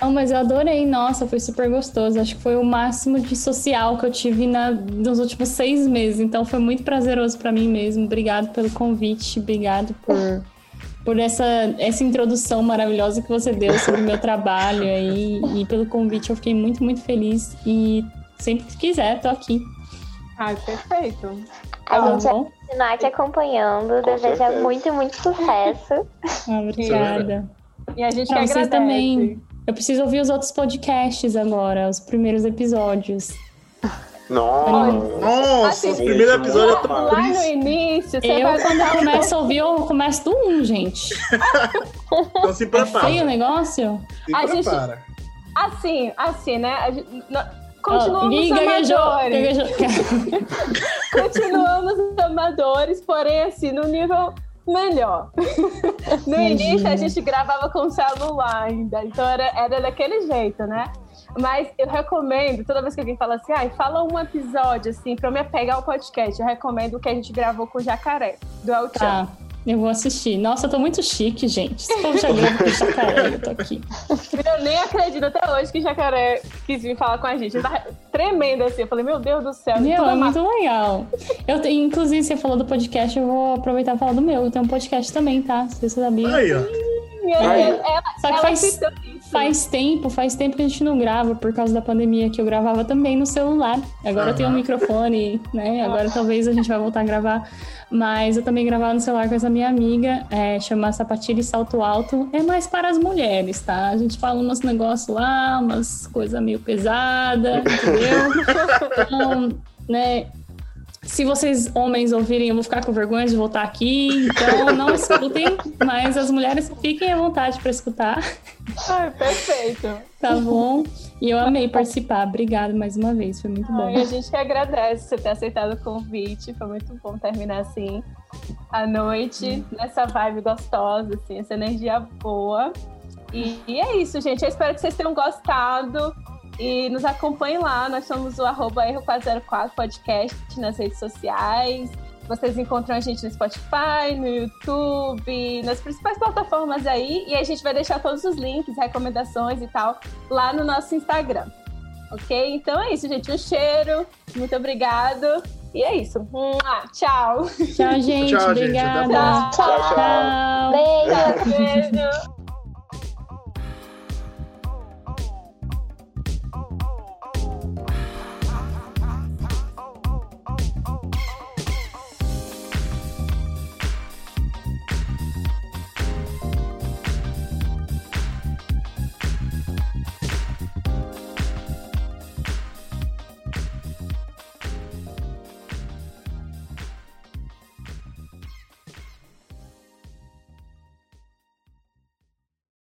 B: Não, mas eu adorei. Nossa, foi super gostoso. Acho que foi o máximo de social que eu tive na, nos últimos seis meses. Então foi muito prazeroso pra mim mesmo. Obrigado pelo convite. Obrigado por, por essa, essa introdução maravilhosa que você deu sobre o meu trabalho aí. E pelo convite. Eu fiquei muito, muito feliz. E sempre que quiser, tô aqui.
A: Ai, perfeito.
C: A
B: Tá
C: gente vai
B: bom?
C: continuar te acompanhando.
E: Com
C: Deseja
E: certeza.
C: muito, muito sucesso.
B: Ah, Obrigada.
A: E a gente
B: Pra
A: que
B: vocês
A: agradece.
B: também. Eu preciso ouvir os outros podcasts agora, os primeiros episódios.
E: Nossa.
D: Nossa,
A: Assim,
D: o primeiro episódio é tão
A: Lá no
D: triste.
A: início, você
B: Eu,
A: vai
B: quando eu começo a ouvir, eu começo do 1, gente. [LAUGHS]
D: Então se
B: É feio o
D: prepara.
B: negócio?
D: Se
A: A gente-
D: prepara.
A: Assim, assim, né? Gente- Continuamos
B: gaguejou,
A: amadores.
B: gaguejou. [LAUGHS]
A: Continuamos amadores, porém, assim, no nível melhor. No início, a gente gravava com celular ainda, então era, era daquele jeito, né? Mas eu recomendo, toda vez que alguém fala assim, ai, fala um episódio, assim, pra eu me apegar ao podcast, eu recomendo o que a gente gravou com o Jacaré, do El.
B: Tá, eu vou assistir. Nossa, eu tô muito chique, gente. Esse povo já grava com jacaré, eu tô aqui. [LAUGHS]
A: Eu nem acredito até hoje que o Jacaré quis vir falar com a gente. Eu tava tremendo assim, eu falei, meu Deus do céu.
B: Meu, é muito legal. Eu tenho, inclusive, você falou do podcast, eu vou aproveitar e falar do meu. Eu tenho um podcast também, tá? Se você sabia.
D: Aí, ó.
A: Aí,
E: Aí.
A: ela,
B: Só que
A: ela
B: faz, faz tempo, faz tempo que a gente não grava por causa da pandemia, que eu gravava também no celular. Agora eu tenho um
D: Aham.
B: microfone, né? Agora talvez a gente vai voltar a gravar. Mas eu também gravava no celular com essa minha amiga, é, chama Sapatilha e Salto Alto. É mais para as mulheres, tá? A gente fala uns negócios lá, umas coisas meio pesadas, entendeu? [LAUGHS] Então, né? Se vocês, homens, ouvirem, eu vou ficar com vergonha de voltar aqui. Então, não escutem, mas as mulheres fiquem à vontade para escutar,
A: Ai, perfeito.
B: tá bom? E eu amei participar. Obrigada mais uma vez, foi muito bom.
A: Ai, a gente que agradece você ter aceitado o convite. Foi muito bom terminar assim a noite, nessa vibe gostosa, assim, essa energia boa. E, e é isso, gente. Eu espero que vocês tenham gostado. E nos acompanhem lá. Nós somos o arroba Erro404 Podcast nas redes sociais. Vocês encontram a gente no Spotify, no YouTube, nas principais plataformas aí. E a gente vai deixar todos os links, recomendações e tal lá no nosso Instagram. Ok? Então é isso, gente. Um cheiro. Muito obrigado. E é isso. Mua. Tchau.
B: Tchau, gente.
D: Tchau, gente.
B: Obrigada.
D: próxima.
E: Tchau, tchau.
B: Tchau.
C: Beijo!
A: Beijo.